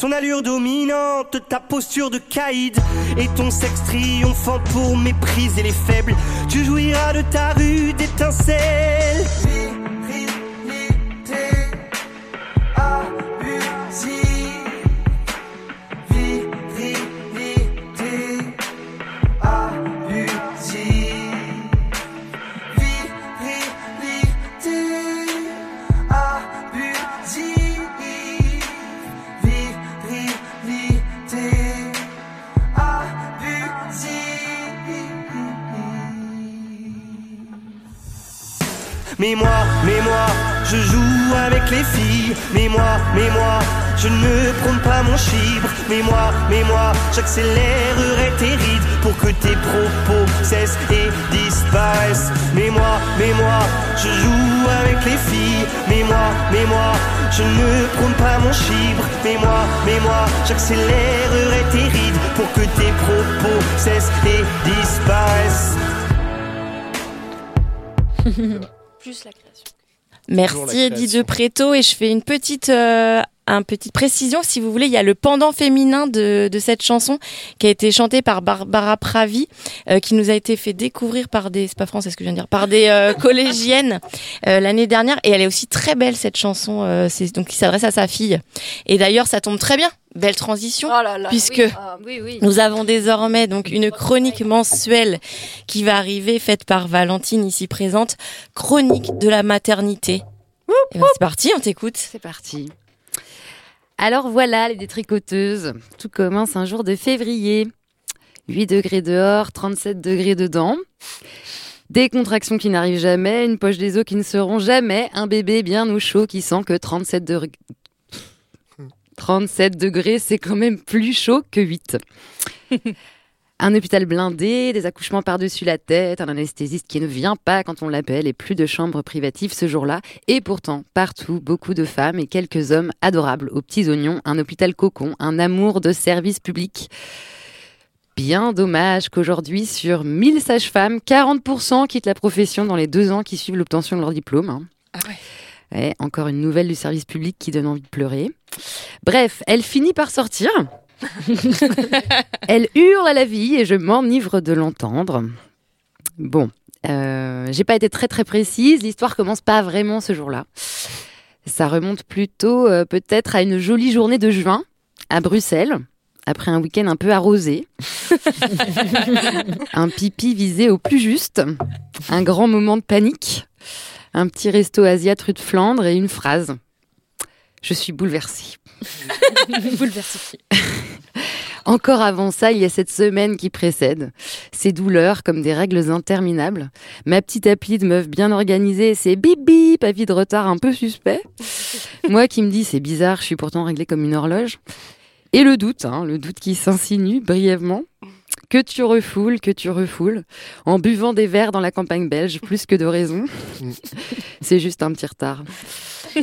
Ton allure dominante, ta posture de caïd et ton sexe triomphant pour mépriser les faibles. Tu jouiras de ta rude étincelle. Mais moi, mais moi, je joue avec les filles. Mais moi, mais moi, je ne prône pas mon chibre. Mais moi, mais moi, j'accélérerai tes rides pour que tes propos cessent et disparaissent. Mais moi, mais moi, je joue avec les filles. Mais moi, mais moi, je ne prône pas mon chibre. Mais moi, mais moi, j'accélérerai tes rides pour que tes propos cessent et disparaissent. Plus la création. Merci création. de Préto et je fais une petite euh, un petite précision si vous voulez il y a le pendant féminin de, de cette chanson qui a été chantée par Barbara Pravi euh, qui nous a été fait découvrir par des c'est pas français ce que je viens de dire par des euh, collégiennes euh, l'année dernière et elle est aussi très belle cette chanson euh, c'est donc qui s'adresse à sa fille et d'ailleurs ça tombe très bien belle transition Oh là là, puisque oui, ah, oui, oui. nous avons désormais donc une chronique mensuelle qui va arriver, faite par Valentine ici présente, chronique de la maternité. Et ben, c'est parti, on t'écoute. C'est parti. Alors voilà, les détricoteuses. Tout commence un jour de février. 8 degrés dehors, 37 degrés dedans. Des contractions qui n'arrivent jamais, une poche des os qui ne seront jamais, un bébé bien au chaud qui sent que 37 degrés. 37 degrés, c'est quand même plus chaud que 8. Un hôpital blindé, des accouchements par-dessus la tête, un anesthésiste qui ne vient pas quand on l'appelle et plus de chambres privatives ce jour-là. Et pourtant, partout, beaucoup de femmes et quelques hommes adorables aux petits oignons, un hôpital cocon, un amour de service public. Bien dommage qu'aujourd'hui, sur 1000 sages-femmes, 40% quittent la profession dans les deux ans qui suivent l'obtention de leur diplôme. hein. Ouais, encore une nouvelle du service public qui donne envie de pleurer. Bref, elle finit par sortir. elle hurle à la vie et je m'enivre de l'entendre. Bon, euh, j'ai pas été très très précise. L'histoire commence pas vraiment ce jour-là. Ça remonte plutôt euh, peut-être à une jolie journée de juin à Bruxelles, après un week-end un peu arrosé. un pipi visé au plus juste, un grand moment de panique, un petit resto asiat rue de Flandre et une phrase. Je suis bouleversée. Bouleversée. Encore avant ça, il y a cette semaine qui précède. Ces douleurs comme des règles interminables. Ma petite appli de meuf bien organisée, c'est bip bip, avis de retard un peu suspect. Moi qui me dis c'est bizarre, je suis pourtant réglée comme une horloge. Et le doute, hein, le doute qui s'insinue brièvement que tu refoules, que tu refoules, en buvant des verres dans la campagne belge, plus que de raison. C'est juste un petit retard.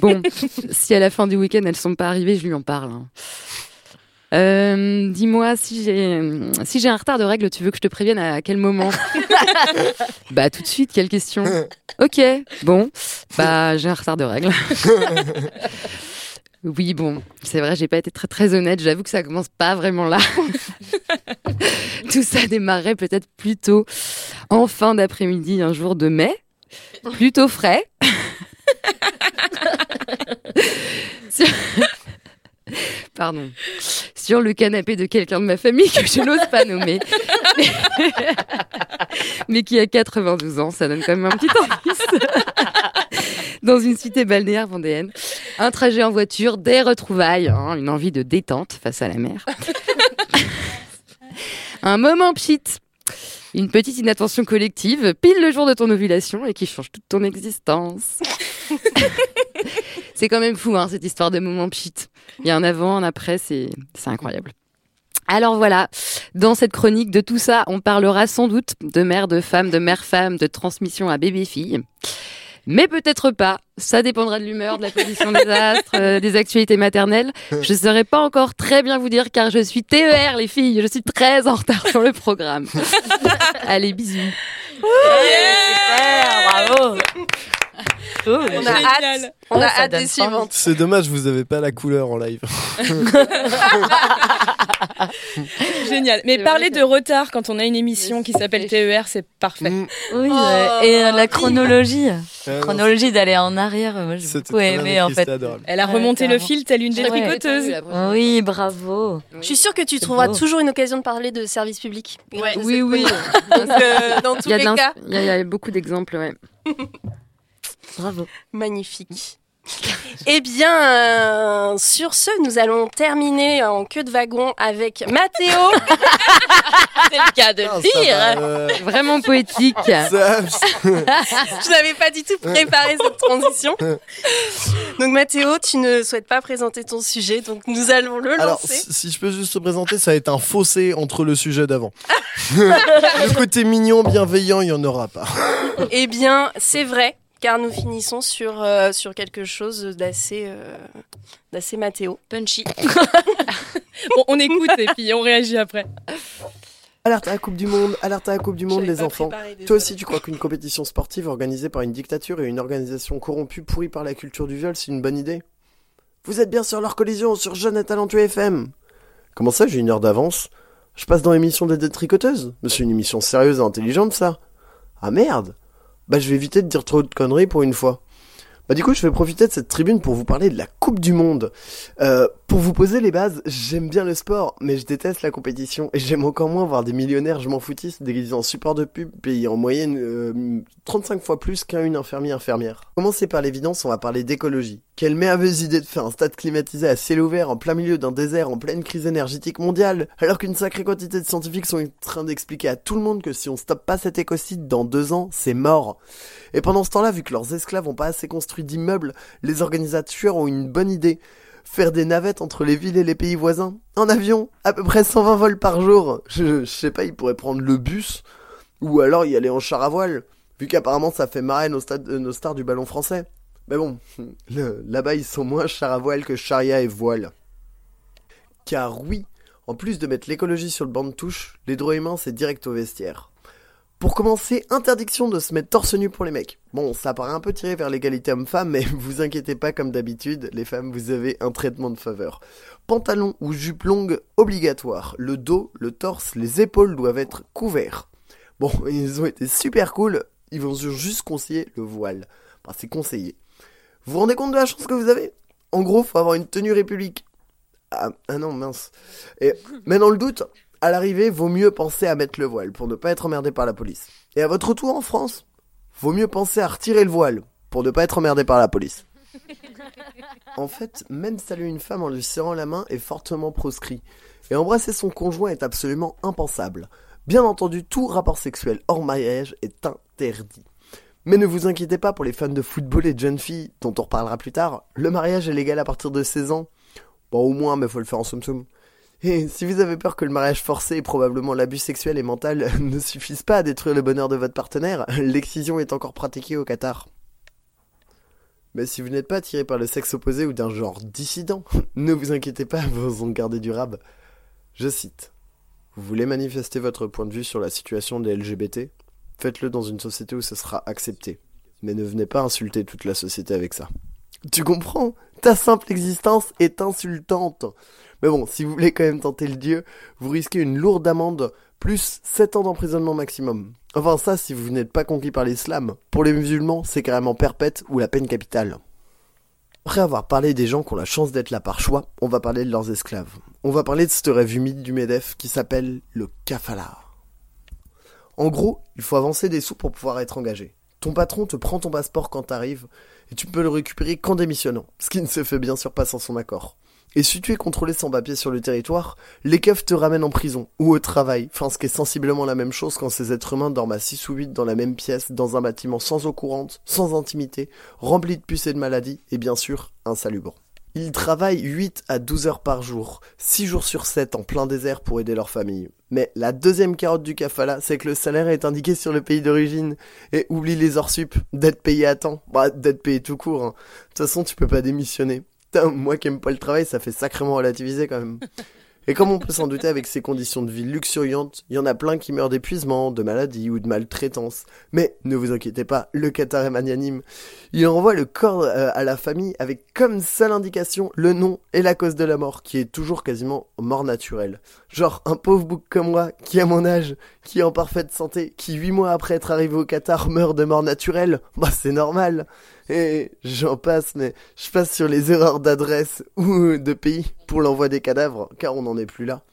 Bon, si à la fin du week-end elles sont pas arrivées, je lui en parle. hein. Euh, Dis-moi, si j'ai si j'ai un retard de règles, tu veux que je te prévienne à quel moment? Bah tout de suite, quelle question Ok, bon, bah j'ai un retard de règles. Oui, bon, c'est vrai, j'ai pas été très très honnête. J'avoue que ça commence pas vraiment là. Tout ça démarrait peut-être plutôt en fin d'après-midi, un jour de mai, plutôt frais. Sur- Pardon. Sur le canapé de quelqu'un de ma famille que je n'ose pas nommer. Mais qui a 92 ans, ça donne quand même un petit indice. Dans une cité balnéaire vendéenne. Un trajet en voiture, des retrouvailles, hein, une envie de détente face à la mer. un moment pchit. Une petite inattention collective, pile le jour de ton ovulation et qui change toute ton existence. c'est quand même fou, hein, cette histoire de moment pchit. Il y a un avant, un après, c'est c'est incroyable. Alors voilà, dans cette chronique de tout ça, on parlera sans doute de mère de femme, de mère-femme, de transmission à bébé-fille. Mais peut-être pas. Ça dépendra de l'humeur, de la position des astres, euh, des actualités maternelles. Je ne saurais pas encore très bien vous dire car je suis TER, les filles. Je suis très en retard sur le programme. Allez, bisous. bravo. On a hâte, on a Oh, hâte des suivantes. C'est dommage, vous avez pas la couleur en live. Génial. Mais parler de retard quand on a une émission qui s'appelle TER, c'est parfait. Mm. Oui, ouais. et euh, la chronologie. chronologie d'aller en arrière, moi j'ai beaucoup aimé en fait. adorable. Elle a remonté le fil telle une Ouais. détricoteuse. Oui, bravo. Je suis sûre que tu trouveras beau. toujours une occasion de parler de service public. Ouais, oui, oui. euh, dans tous Il y a les cas, Il y, y a beaucoup d'exemples, ouais. Bravo. magnifique. Eh bien, euh, sur ce, nous allons terminer en queue de wagon avec Mathéo. C'est le cas de Ah, ça dire. va, euh, Vraiment poétique. ça- Je n'avais pas du tout préparé cette transition. Donc Mathéo, tu ne souhaites pas présenter ton sujet, donc nous allons le Alors, lancer. si si je peux juste te présenter, ça va être un fossé entre le sujet d'avant. le côté mignon, bienveillant, il y en aura pas. Eh bien, c'est vrai, car nous finissons sur, euh, sur quelque chose d'assez euh, d'assez Mathéo. Punchy. Bon, on écoute et puis on réagit après. Alerte à la Coupe du Monde, alerte à la Coupe du Monde, J'avais les enfants. préparé. Toi aussi, tu crois qu'une compétition sportive organisée par une dictature et une organisation corrompue pourrie par la culture du viol, c'est une bonne idée? Vous êtes bien sur leur collision sur Jeune et Talentueux FM. Comment ça, j'ai une heure d'avance? Je passe dans l'émission des détricoteuses Mais c'est une émission sérieuse et intelligente, ça. Ah merde Bah, je vais éviter de dire trop de conneries pour une fois. Bah du coup, je vais profiter de cette tribune pour vous parler de la Coupe du Monde. Euh, pour vous poser les bases, j'aime bien le sport, mais je déteste la compétition et j'aime encore moins voir des millionnaires, je m'en foutisse, déguisés en support de pub, payés en moyenne euh, 35 fois plus qu'un une infirmière. Commencer par l'évidence, on va parler d'écologie. Quelle merveilleuse idée de faire un stade climatisé à ciel ouvert en plein milieu d'un désert en pleine crise énergétique mondiale, alors qu'une sacrée quantité de scientifiques sont en train d'expliquer à tout le monde que si on stoppe pas cet écocide dans deux ans, c'est mort. Et pendant ce temps-là, vu que leurs esclaves ont pas assez construit d'immeubles, les organisateurs ont une bonne idée. Faire des navettes entre les villes et les pays voisins. En avion, à peu près 120 vols par jour. Je, sais pas, ils pourraient prendre le bus. Ou alors y aller en char à voile. Vu qu'apparemment ça fait marrer nos stars du ballon français. Mais bon, là-bas ils sont moins char à voile que charia et voile. Car oui, en plus de mettre l'écologie sur le banc de touche, les droits humains c'est direct au vestiaire. Pour commencer, interdiction de se mettre torse nu pour les mecs. Bon, ça paraît un peu tiré vers l'égalité homme-femme, mais vous inquiétez pas, comme d'habitude, les femmes, vous avez un traitement de faveur. Pantalon ou jupe longue obligatoire. Le dos, le torse, les épaules doivent être couverts. Bon, ils ont été super cool, ils vont juste conseiller le voile. Enfin, c'est conseillé. Vous vous rendez compte de la chance que vous avez? En gros, faut avoir une tenue république. Ah, ah non, mince. Et, mais dans le doute, à l'arrivée, vaut mieux penser à mettre le voile pour ne pas être emmerdé par la police. Et à votre retour en France, vaut mieux penser à retirer le voile pour ne pas être emmerdé par la police. En fait, même saluer une femme en lui serrant la main est fortement proscrit. Et embrasser son conjoint est absolument impensable. Bien entendu, tout rapport sexuel hors mariage est interdit. Mais ne vous inquiétez pas pour les fans de football et de jeunes filles, dont on reparlera plus tard, le mariage est légal à partir de 16 ans. Bon, au moins, mais faut le faire en soum. Et si vous avez peur que le mariage forcé et probablement l'abus sexuel et mental ne suffisent pas à détruire le bonheur de votre partenaire, l'excision est encore pratiquée au Qatar. Mais si vous n'êtes pas attiré par le sexe opposé ou d'un genre dissident, ne vous inquiétez pas, vous ont gardé durable. Je cite. Vous voulez manifester votre point de vue sur la situation des LGBT Faites-le dans une société où ce sera accepté. Mais ne venez pas insulter toute la société avec ça. Tu comprends? Ta simple existence est insultante. Mais bon, si vous voulez quand même tenter le dieu, vous risquez une lourde amende plus 7 ans d'emprisonnement maximum. Enfin ça si vous n'êtes pas conquis par l'islam. Pour les musulmans, c'est carrément perpète ou la peine capitale. Après avoir parlé des gens qui ont la chance d'être là par choix, on va parler de leurs esclaves. On va parler de ce rêve humide du MEDEF qui s'appelle le kafala. En gros, il faut avancer des sous pour pouvoir être engagé. Ton patron te prend ton passeport quand t'arrives, et tu peux le récupérer qu'en démissionnant, ce qui ne se fait bien sûr pas sans son accord. Et si tu es contrôlé sans papier sur le territoire, les keufs te ramènent en prison ou au travail, enfin ce qui est sensiblement la même chose quand ces êtres humains dorment à 6 ou 8 dans la même pièce, dans un bâtiment sans eau courante, sans intimité, rempli de puces et de maladies, et bien sûr insalubre. Ils travaillent 8 à 12 heures par jour, 6 jours sur 7 en plein désert pour aider leur famille. Mais la deuxième carotte du kafala, c'est que le salaire est indiqué sur le pays d'origine. Et oublie les heures sup, d'être payé à temps. Bah, d'être payé tout court. Hein. De toute façon, tu peux pas démissionner. Moi qui aime pas le travail, ça fait sacrément relativiser quand même. Et comme on peut s'en douter avec ces conditions de vie luxuriantes, il y en a plein qui meurent d'épuisement, de maladie ou de maltraitance. Mais ne vous inquiétez pas, le Qatar est magnanime. Il envoie le corps euh, à la famille avec comme seule indication le nom et la cause de la mort, qui est toujours quasiment mort naturelle. Genre un pauvre bouc comme moi, qui a mon âge, qui est en parfaite santé, qui huit mois après être arrivé au Qatar meurt de mort naturelle, bah c'est normal. Et j'en passe, mais je passe sur les erreurs d'adresse ou de pays pour l'envoi des cadavres, car on n'en est plus là.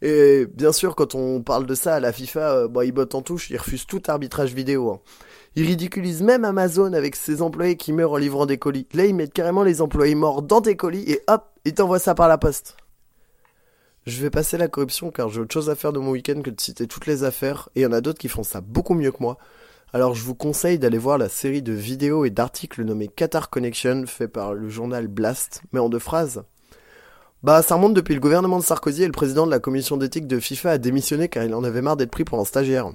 Et bien sûr, quand on parle de ça à la FIFA, euh, bah, ils bottent en touche, ils refusent tout arbitrage vidéo. Hein. Ils ridiculisent même Amazon avec ses employés qui meurent en livrant des colis. Là, ils mettent carrément les employés morts dans tes colis et hop, ils t'envoient ça par la poste. Je vais passer la corruption car j'ai autre chose à faire de mon week-end que de citer toutes les affaires, et il y en a d'autres qui font ça beaucoup mieux que moi. Alors je vous conseille d'aller voir la série de vidéos et d'articles nommés Qatar Connection fait par le journal Blast, mais en deux phrases. Bah ça remonte depuis le gouvernement de Sarkozy et le président de la commission d'éthique de FIFA a démissionné car il en avait marre d'être pris pour un stagiaire.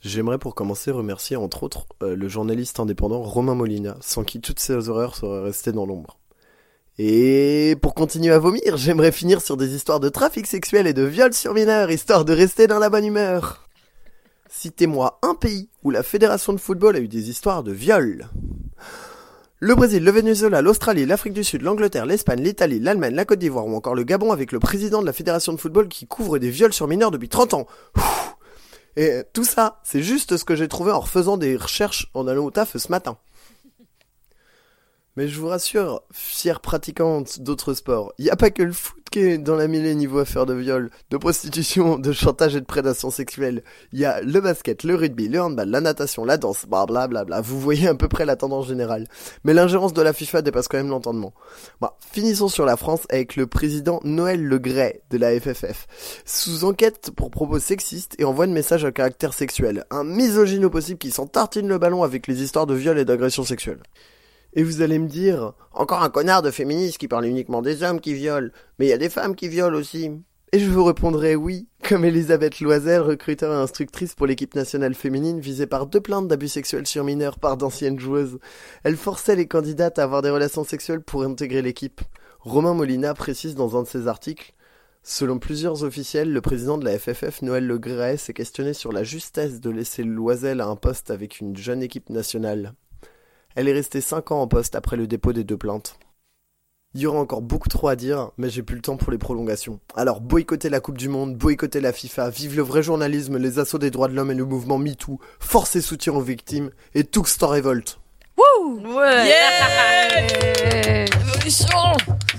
J'aimerais pour commencer remercier entre autres euh, le journaliste indépendant Romain Molina, sans qui toutes ces horreurs seraient restées dans l'ombre. Et pour continuer à vomir, j'aimerais finir sur des histoires de trafic sexuel et de viol sur mineurs, histoire de rester dans la bonne humeur. Citez-moi un pays où la fédération de football a eu des histoires de viol. Le Brésil, le Venezuela, l'Australie, l'Afrique du Sud, l'Angleterre, l'Espagne, l'Italie, l'Allemagne, la Côte d'Ivoire ou encore le Gabon avec le président de la fédération de football qui couvre des viols sur mineurs depuis 30 ans. Et tout ça, c'est juste ce que j'ai trouvé en refaisant des recherches en allant au taf ce matin. Mais je vous rassure, fière pratiquante d'autres sports, il a pas que le foot qui est dans la mêlée niveau affaire de viol, de prostitution, de chantage et de prédation sexuelle. Il y a le basket, le rugby, le handball, la natation, la danse, blablabla. Bla Vous voyez à peu près la tendance générale. Mais l'ingérence de la FIFA dépasse quand même l'entendement. Bon, finissons sur la France avec le président Noël Legray de la FFF. Sous enquête pour propos sexistes et envoie un message à caractère sexuel. Un misogyne possible qui s'en tartine le ballon avec les histoires de viol et d'agression sexuelle. Et vous allez me dire, encore un connard de féministe qui parle uniquement des hommes qui violent, mais il y a des femmes qui violent aussi. Et je vous répondrai oui, comme Elisabeth Loisel, recruteur et instructrice pour l'équipe nationale féminine visée par deux plaintes d'abus sexuels sur mineurs par d'anciennes joueuses. Elle forçait les candidates à avoir des relations sexuelles pour intégrer l'équipe. Romain Molina précise dans un de ses articles Selon plusieurs officiels, le président de la FFF, Noël Le s'est questionné sur la justesse de laisser Loisel à un poste avec une jeune équipe nationale. Elle est restée 5 ans en poste après le dépôt des deux plaintes. Il y aura encore beaucoup trop à dire, mais j'ai plus le temps pour les prolongations. Alors boycottez la Coupe du Monde, boycottez la FIFA, vive le vrai journalisme, les assauts des droits de l'homme et le mouvement MeToo, force et soutien aux victimes, et tout en révolte. Wouh Ouais. Yeah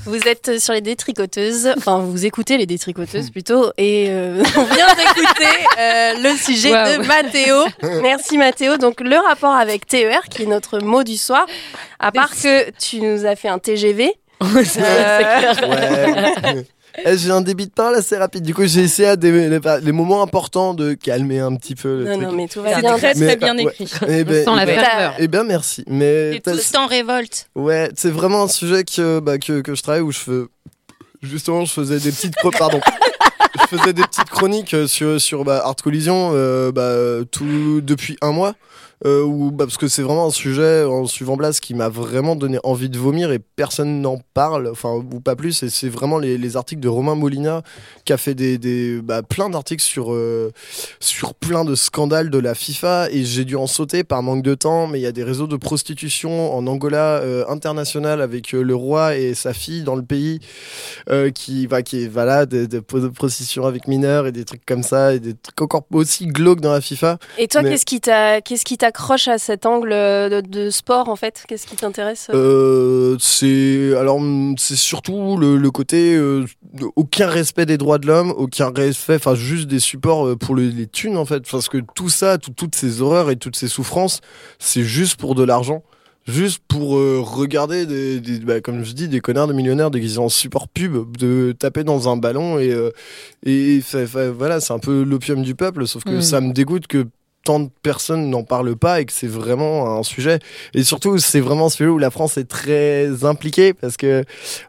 Vous êtes sur les détricoteuses, enfin vous écoutez les détricoteuses plutôt, et euh, on vient d'écouter euh, le sujet de Mathéo. Merci Mathéo. Donc le rapport avec TER, qui est notre mot du soir, à part que tu nous as fait un TGV. Ouais. Eh, J'ai un débit de parole assez rapide. Du coup, j'ai essayé à des, les, les moments importants de calmer un petit peu le Non, truc. non, mais tout va C'est bien. très Mais, très bien ouais. écrit. Eh ben, sent la eh ben- ferveur. eh ben, merci. Mais Et tout en révolte. ouais, c'est vraiment un sujet que, bah, que, que je travaille où je fais. Justement, je faisais des petites. cro- Pardon. je faisais des petites chroniques euh, sur, sur bah, Art Collision euh, bah, tout, depuis un mois. Euh, où, bah, parce que c'est vraiment un sujet en suivant Blas qui m'a vraiment donné envie de vomir et personne n'en parle, enfin ou pas plus. Et c'est vraiment les, les articles de Romain Molina qui a fait des, des bah, plein d'articles sur euh, sur plein de scandales de la FIFA et j'ai dû en sauter par manque de temps. Mais il y a des réseaux de prostitution en Angola euh, international avec euh, le roi et sa fille dans le pays euh, qui va qui est voilà de, de, de prostitution avec mineurs et des trucs comme ça et des trucs encore aussi glauques dans la FIFA. Et toi, qu'est-ce qui t'a, qu'est-ce qui t'accroche à cet angle de, de sport en fait Qu'est-ce qui t'intéresse Euh, c'est alors mm, c'est surtout le, le côté euh, aucun respect des droits de l'homme, aucun respect, enfin juste des supports euh, pour le- les thunes en fait, parce que tout ça, tout- toutes ces horreurs et toutes ces souffrances, c'est juste pour de l'argent. Juste pour euh, regarder, des, des- bah, comme je dis, des connards de millionnaires déguisés en support pub, de taper dans un ballon et, euh, et voilà, c'est un peu l'opium du peuple, sauf que Mm. ça me dégoûte que tant de personnes n'en parlent pas et que c'est vraiment un sujet. Et surtout, c'est vraiment un sujet où la France est très impliquée parce que,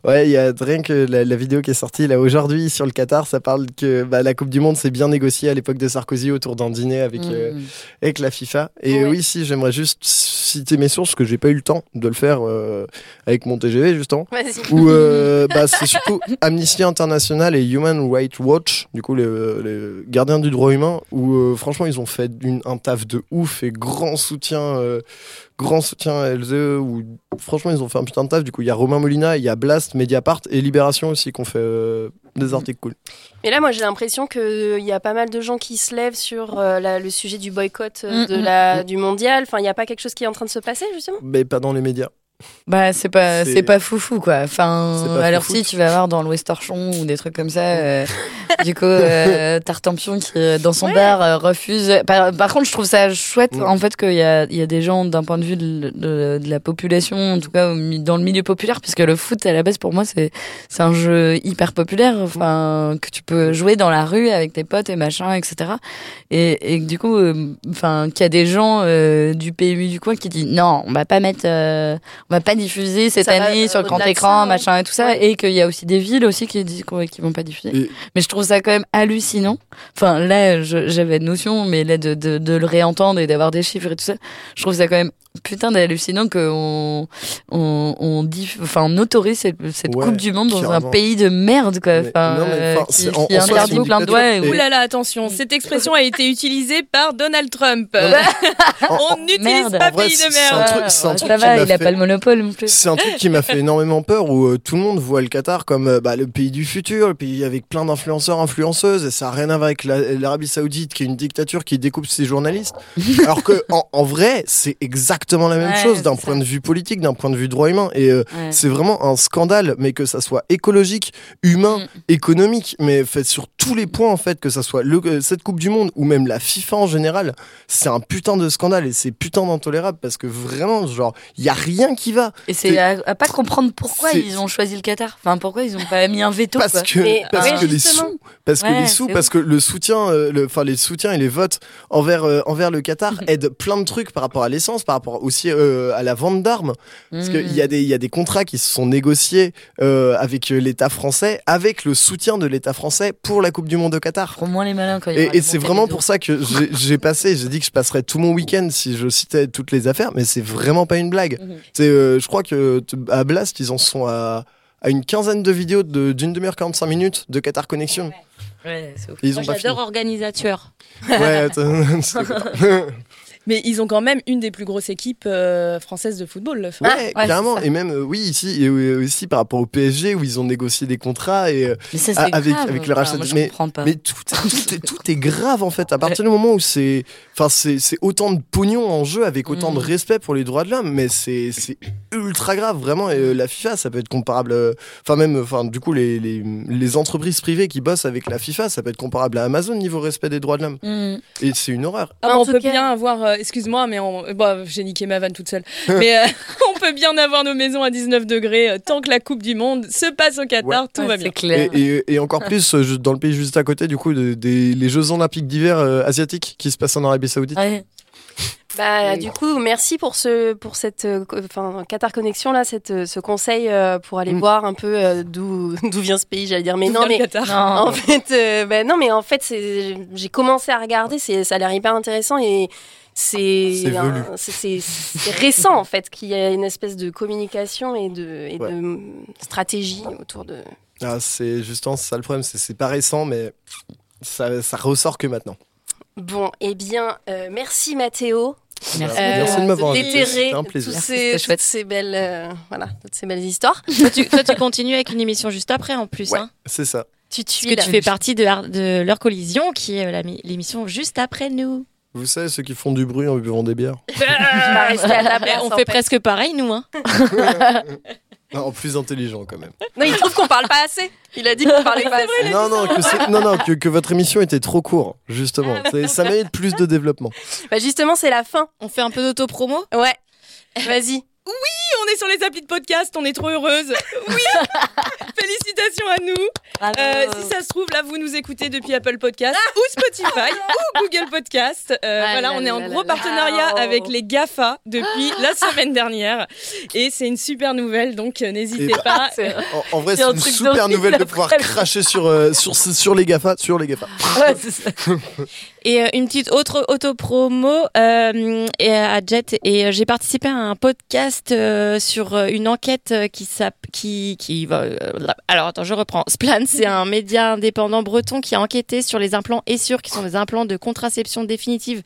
ouais, il y a rien que la, la vidéo qui est sortie là aujourd'hui sur le Qatar, ça parle que bah, la Coupe du Monde s'est bien négociée à l'époque de Sarkozy autour d'un dîner avec, euh, Mm. avec la FIFA. Et Ouais. oui, si, j'aimerais juste citer mes sources, que j'ai pas eu le temps de le faire euh, avec mon TGV justement. Où euh, bah, c'est surtout Amnesty International et Human Rights Watch, du coup les, les gardiens du droit humain, où euh, franchement ils ont fait une, un taf de ouf et grand soutien, euh, grand soutien à LZE, où franchement ils ont fait un putain de taf. Du coup il y a Romain Molina, il y a Blast, Mediapart et Libération aussi qui ont fait euh, des articles cool. Mais là, moi, j'ai l'impression qu'il y a pas mal de gens qui se lèvent sur euh, la- le sujet du boycott euh, Mm, de mm, la, du mondial. Enfin, il n'y a pas quelque chose qui est en train de se passer, justement? Mais pas dans les médias. Bah c'est pas C'est- c'est pas foufou quoi. Enfin alors foufou. si tu vas voir dans l'Ouest Torchon ou des trucs comme ça euh, du coup euh, Tartampion qui euh, dans son bar euh, refuse par, par contre je trouve ça chouette Mm. en fait qu'il y a il y a des gens d'un point de vue de, de, de la population en tout cas dans le milieu populaire puisque le foot à la base pour moi c'est c'est un jeu hyper populaire enfin que tu peux jouer dans la rue avec tes potes et machin etc et, et du coup euh, enfin qu'il y a des gens euh, du PMU du coin qui disent non on va pas mettre euh, on va pas diffuser cette Ça année euh, sur le grand écran, ça, machin et tout ça, Ouais. et qu'il y a aussi des villes aussi qui disent qu'on- qui vont pas diffuser. Et- Mais je trouve ça quand même hallucinant. Enfin, là, j'avais notion, mais là, de, de, de le réentendre et d'avoir des chiffres et tout ça, je trouve ça quand même putain d'hallucinant qu'on on, on, diff- enfin, on autorise cette, cette Ouais, Coupe du Monde dans un pays de merde, quoi. Enfin, non, mais, euh, qui, c'est- en- qui en soi, interdit plein de doigts. et- dictature. Ouh là là, attention, cette expression a été utilisée par Donald Trump. On n'utilise pas vrai, pays de c'est- c'est un merde. truc- c'est un Ouais, truc ça qui va, il a fait- pas le monopole non plus. C'est un truc qui m'a fait énormément peur où euh, tout le monde voit le Qatar comme euh, bah, le pays du futur, le pays avec plein d'influenceurs, influenceuses, et ça n'a rien à voir avec la- l'Arabie Saoudite qui est une dictature qui découpe ses journalistes. Alors que en, en vrai, c'est exactement la même Ouais, chose d'un point de vue politique, d'un point de vue droit humain, et euh, Ouais. c'est vraiment un scandale, mais que ça soit écologique, humain, Mm. économique, mais fait sur tous les points en fait, que ça soit le- euh, cette Coupe du Monde ou même la FIFA en général, c'est un putain de scandale et c'est putain d'intolérable parce que vraiment, genre, il y a rien qui va. Et c'est à, à pas comprendre pourquoi ils ont choisi le Qatar. Enfin, pourquoi ils ont pas mis un veto. parce quoi. que parce ouais, que les sous parce que les sous parce que le soutien euh, le enfin les soutiens et les votes envers euh, envers le Qatar aident plein de trucs par rapport à l'essence par rapport aussi euh, à la vente d'armes parce qu'il y a des il y a des contrats qui se sont négociés euh, avec euh, l'État français avec le soutien de l'État français pour la Coupe du monde au Qatar Au moins les malins quand et, et c'est vraiment pour ça que j'ai- passé, j'ai dit que je passerais tout mon week-end si je citais toutes les affaires, mais c'est vraiment pas une blague. C'est, euh, je crois que à Blast, ils en sont à, à une quinzaine de vidéos de- d'une demi-heure 45 minutes de Qatar Connection. Ouais, c'est ouf. Et ils Moi, ont pas j'adore organisateur. Ouais, Mais ils ont quand même une des plus grosses équipes euh, françaises de football. Enfin, Ouais, clairement. Et même, euh, oui, ici, et euh, aussi par rapport au PSG où ils ont négocié des contrats et euh, Mais ça, c'est avec, grave. avec le rachat. Enfin, mais comprends pas. mais tout, tout, est, tout est grave en fait. À partir du moment où c'est, enfin, c'est autant de pognon en jeu avec autant Mm. de respect pour les droits de l'homme, mais c'est ultra grave vraiment. Et euh, la FIFA, ça peut être comparable. euh, Enfin même, enfin du coup les, les les entreprises privées qui bossent avec la FIFA, ça peut être comparable à Amazon niveau respect des droits de l'homme. Mm. Et c'est une horreur. Ah, on peut cas- bien avoir, euh, excuse-moi, mais on, bah, j'ai niqué ma vanne toute seule. mais euh, on peut bien avoir nos maisons à 19 degrés euh, tant que la Coupe du Monde se passe au Qatar, Ouais. tout Ouais, va bien. clair. Et, et- et encore plus euh, je- dans le pays juste à côté, du coup, de- des, les Jeux Olympiques d'hiver euh, asiatiques qui se passent en Arabie Saoudite. Ouais. Bah, du coup, merci pour ce, pour cette, euh, enfin, Qatar Connexion là, cette, euh, ce conseil euh, pour aller Mm. voir un peu euh, d'où, d'où vient ce pays, j'allais dire. Mais D'où non, mais Qatar en fait, euh, bah, non, mais en fait, c'est, j'ai commencé à regarder, c'est, ça a l'air hyper intéressant et c'est, récent en fait qu'il y a une espèce de communication et de, et Ouais. de stratégie autour de. Ah, c'est justement ça le problème, c'est c'est pas récent, mais ça, ça ressort que maintenant. Bon, eh bien, euh, merci Mathéo. Merci. euh, Merci de m'avoir invité, d'éterrer c'était un plaisir. tous Merci, ces, toutes ces belles, euh, voilà, toutes ces belles histoires. toi, tu, toi, tu continues avec une émission juste après en plus. Ouais. Hein, C'est ça. Tu que tu fais partie de, de leur collision qui est euh, l'émission juste après nous. Vous savez, ceux qui font du bruit en buvant des bières. Place, on fait. presque pareil nous. Hein. Non, plus intelligent quand même. Non, il trouve qu'on parle pas assez. Il a dit qu'on parlait pas assez. non, non, que c'est- non, non, que, que votre émission était trop courte, justement. C'est- Ça mérite plus de développement. Bah justement, c'est la fin. On fait un peu d'auto-promo? Ouais. Vas-y. Oui, on est sur les applis de podcast, on est trop heureuse. Oui, félicitations à nous. Euh, si ça se trouve, là, vous nous écoutez depuis Apple Podcast ou Spotify ou Google Podcast. Euh, Ah voilà, là on est en là gros là là. partenariat Oh. avec les GAFA depuis la semaine dernière. Et c'est une super nouvelle, donc euh, n'hésitez Et bah, pas. En, en vrai, C'est c'est un une truc super nouvelle de pouvoir cracher sur, euh, sur, sur les GAFA. Sur les GAFA. Ouais, c'est ça. Et une petite autre auto-promo et, à Jet. Et j'ai participé à un podcast euh, sur euh, une enquête euh, qui s'app- qui qui va. alors attends, je reprends. Splan, c'est un média indépendant breton qui a enquêté sur les implants Essure, qui sont des implants de contraception définitive,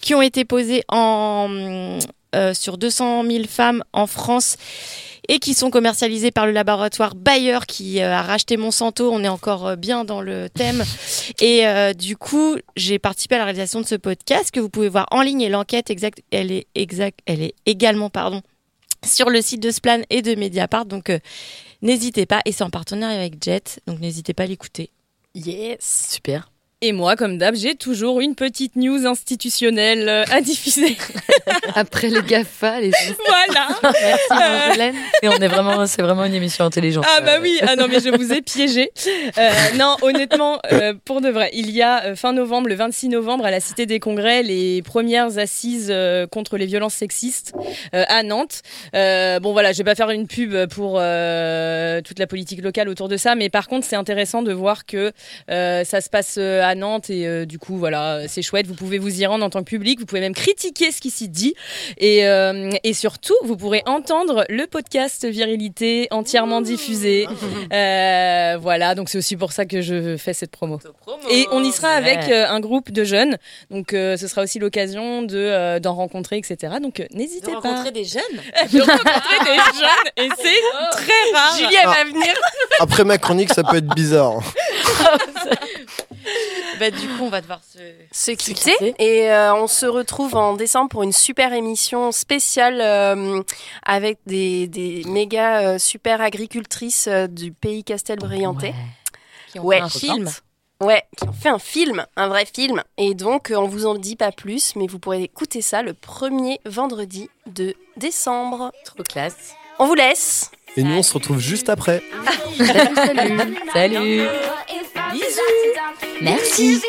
qui ont été posés en euh, sur 200 000 femmes en France et qui sont commercialisés par le laboratoire Bayer qui euh, a racheté Monsanto. On est encore euh, bien dans le thème. Et euh, du coup, j'ai participé à la réalisation de ce podcast que vous pouvez voir en ligne et l'enquête exacte, elle est exact, elle est également pardon sur le site de Splan et de Mediapart. Donc euh, n'hésitez pas et c'est en partenariat avec Jet. Donc n'hésitez pas à l'écouter. Yes. Super. Et moi, comme d'hab, j'ai toujours une petite news institutionnelle euh, à diffuser. Après les GAFA, les voilà. Merci Marjolaine. Et on est vraiment, c'est vraiment une émission intelligente. Ah bah oui, ah non mais je vous ai piégé. Euh, non, honnêtement, euh, pour de vrai, il y a euh, fin novembre, le 26 novembre, à la Cité des Congrès, les premières assises euh, contre les violences sexistes euh, à Nantes. Euh, bon voilà, je vais pas faire une pub pour euh, toute la politique locale autour de ça, mais par contre c'est intéressant de voir que euh, ça se passe euh, à Nantes et euh, du coup voilà, c'est chouette. Vous pouvez vous y rendre en tant que public, vous pouvez même critiquer ce qui s'y dit et, euh, et surtout vous pourrez entendre le podcast Virilité entièrement diffusé. Euh, voilà, donc c'est aussi pour ça que je fais cette promo. Et on y sera avec euh, un groupe de jeunes, donc euh, ce sera aussi l'occasion de euh, d'en rencontrer, etc. Donc euh, n'hésitez pas. rencontrer des jeunes de rencontrer des jeunes et c'est très rare. Julie, elle va venir. Après ma chronique, ça peut être bizarre. Bah du coup, on va devoir se se quitter et euh, on se retrouve en décembre pour une super émission spéciale euh, avec des, des méga euh, super agricultrices euh, du pays Castelbriantais. qui ont Ouais. fait un film. Ouais, qui ont fait un film, un vrai film. Et donc, euh, on vous en dit pas plus, mais vous pourrez écouter ça le premier vendredi de décembre. Trop classe. On vous laisse. Et nous, on se retrouve juste après. Salut, salut. Salut. Merci.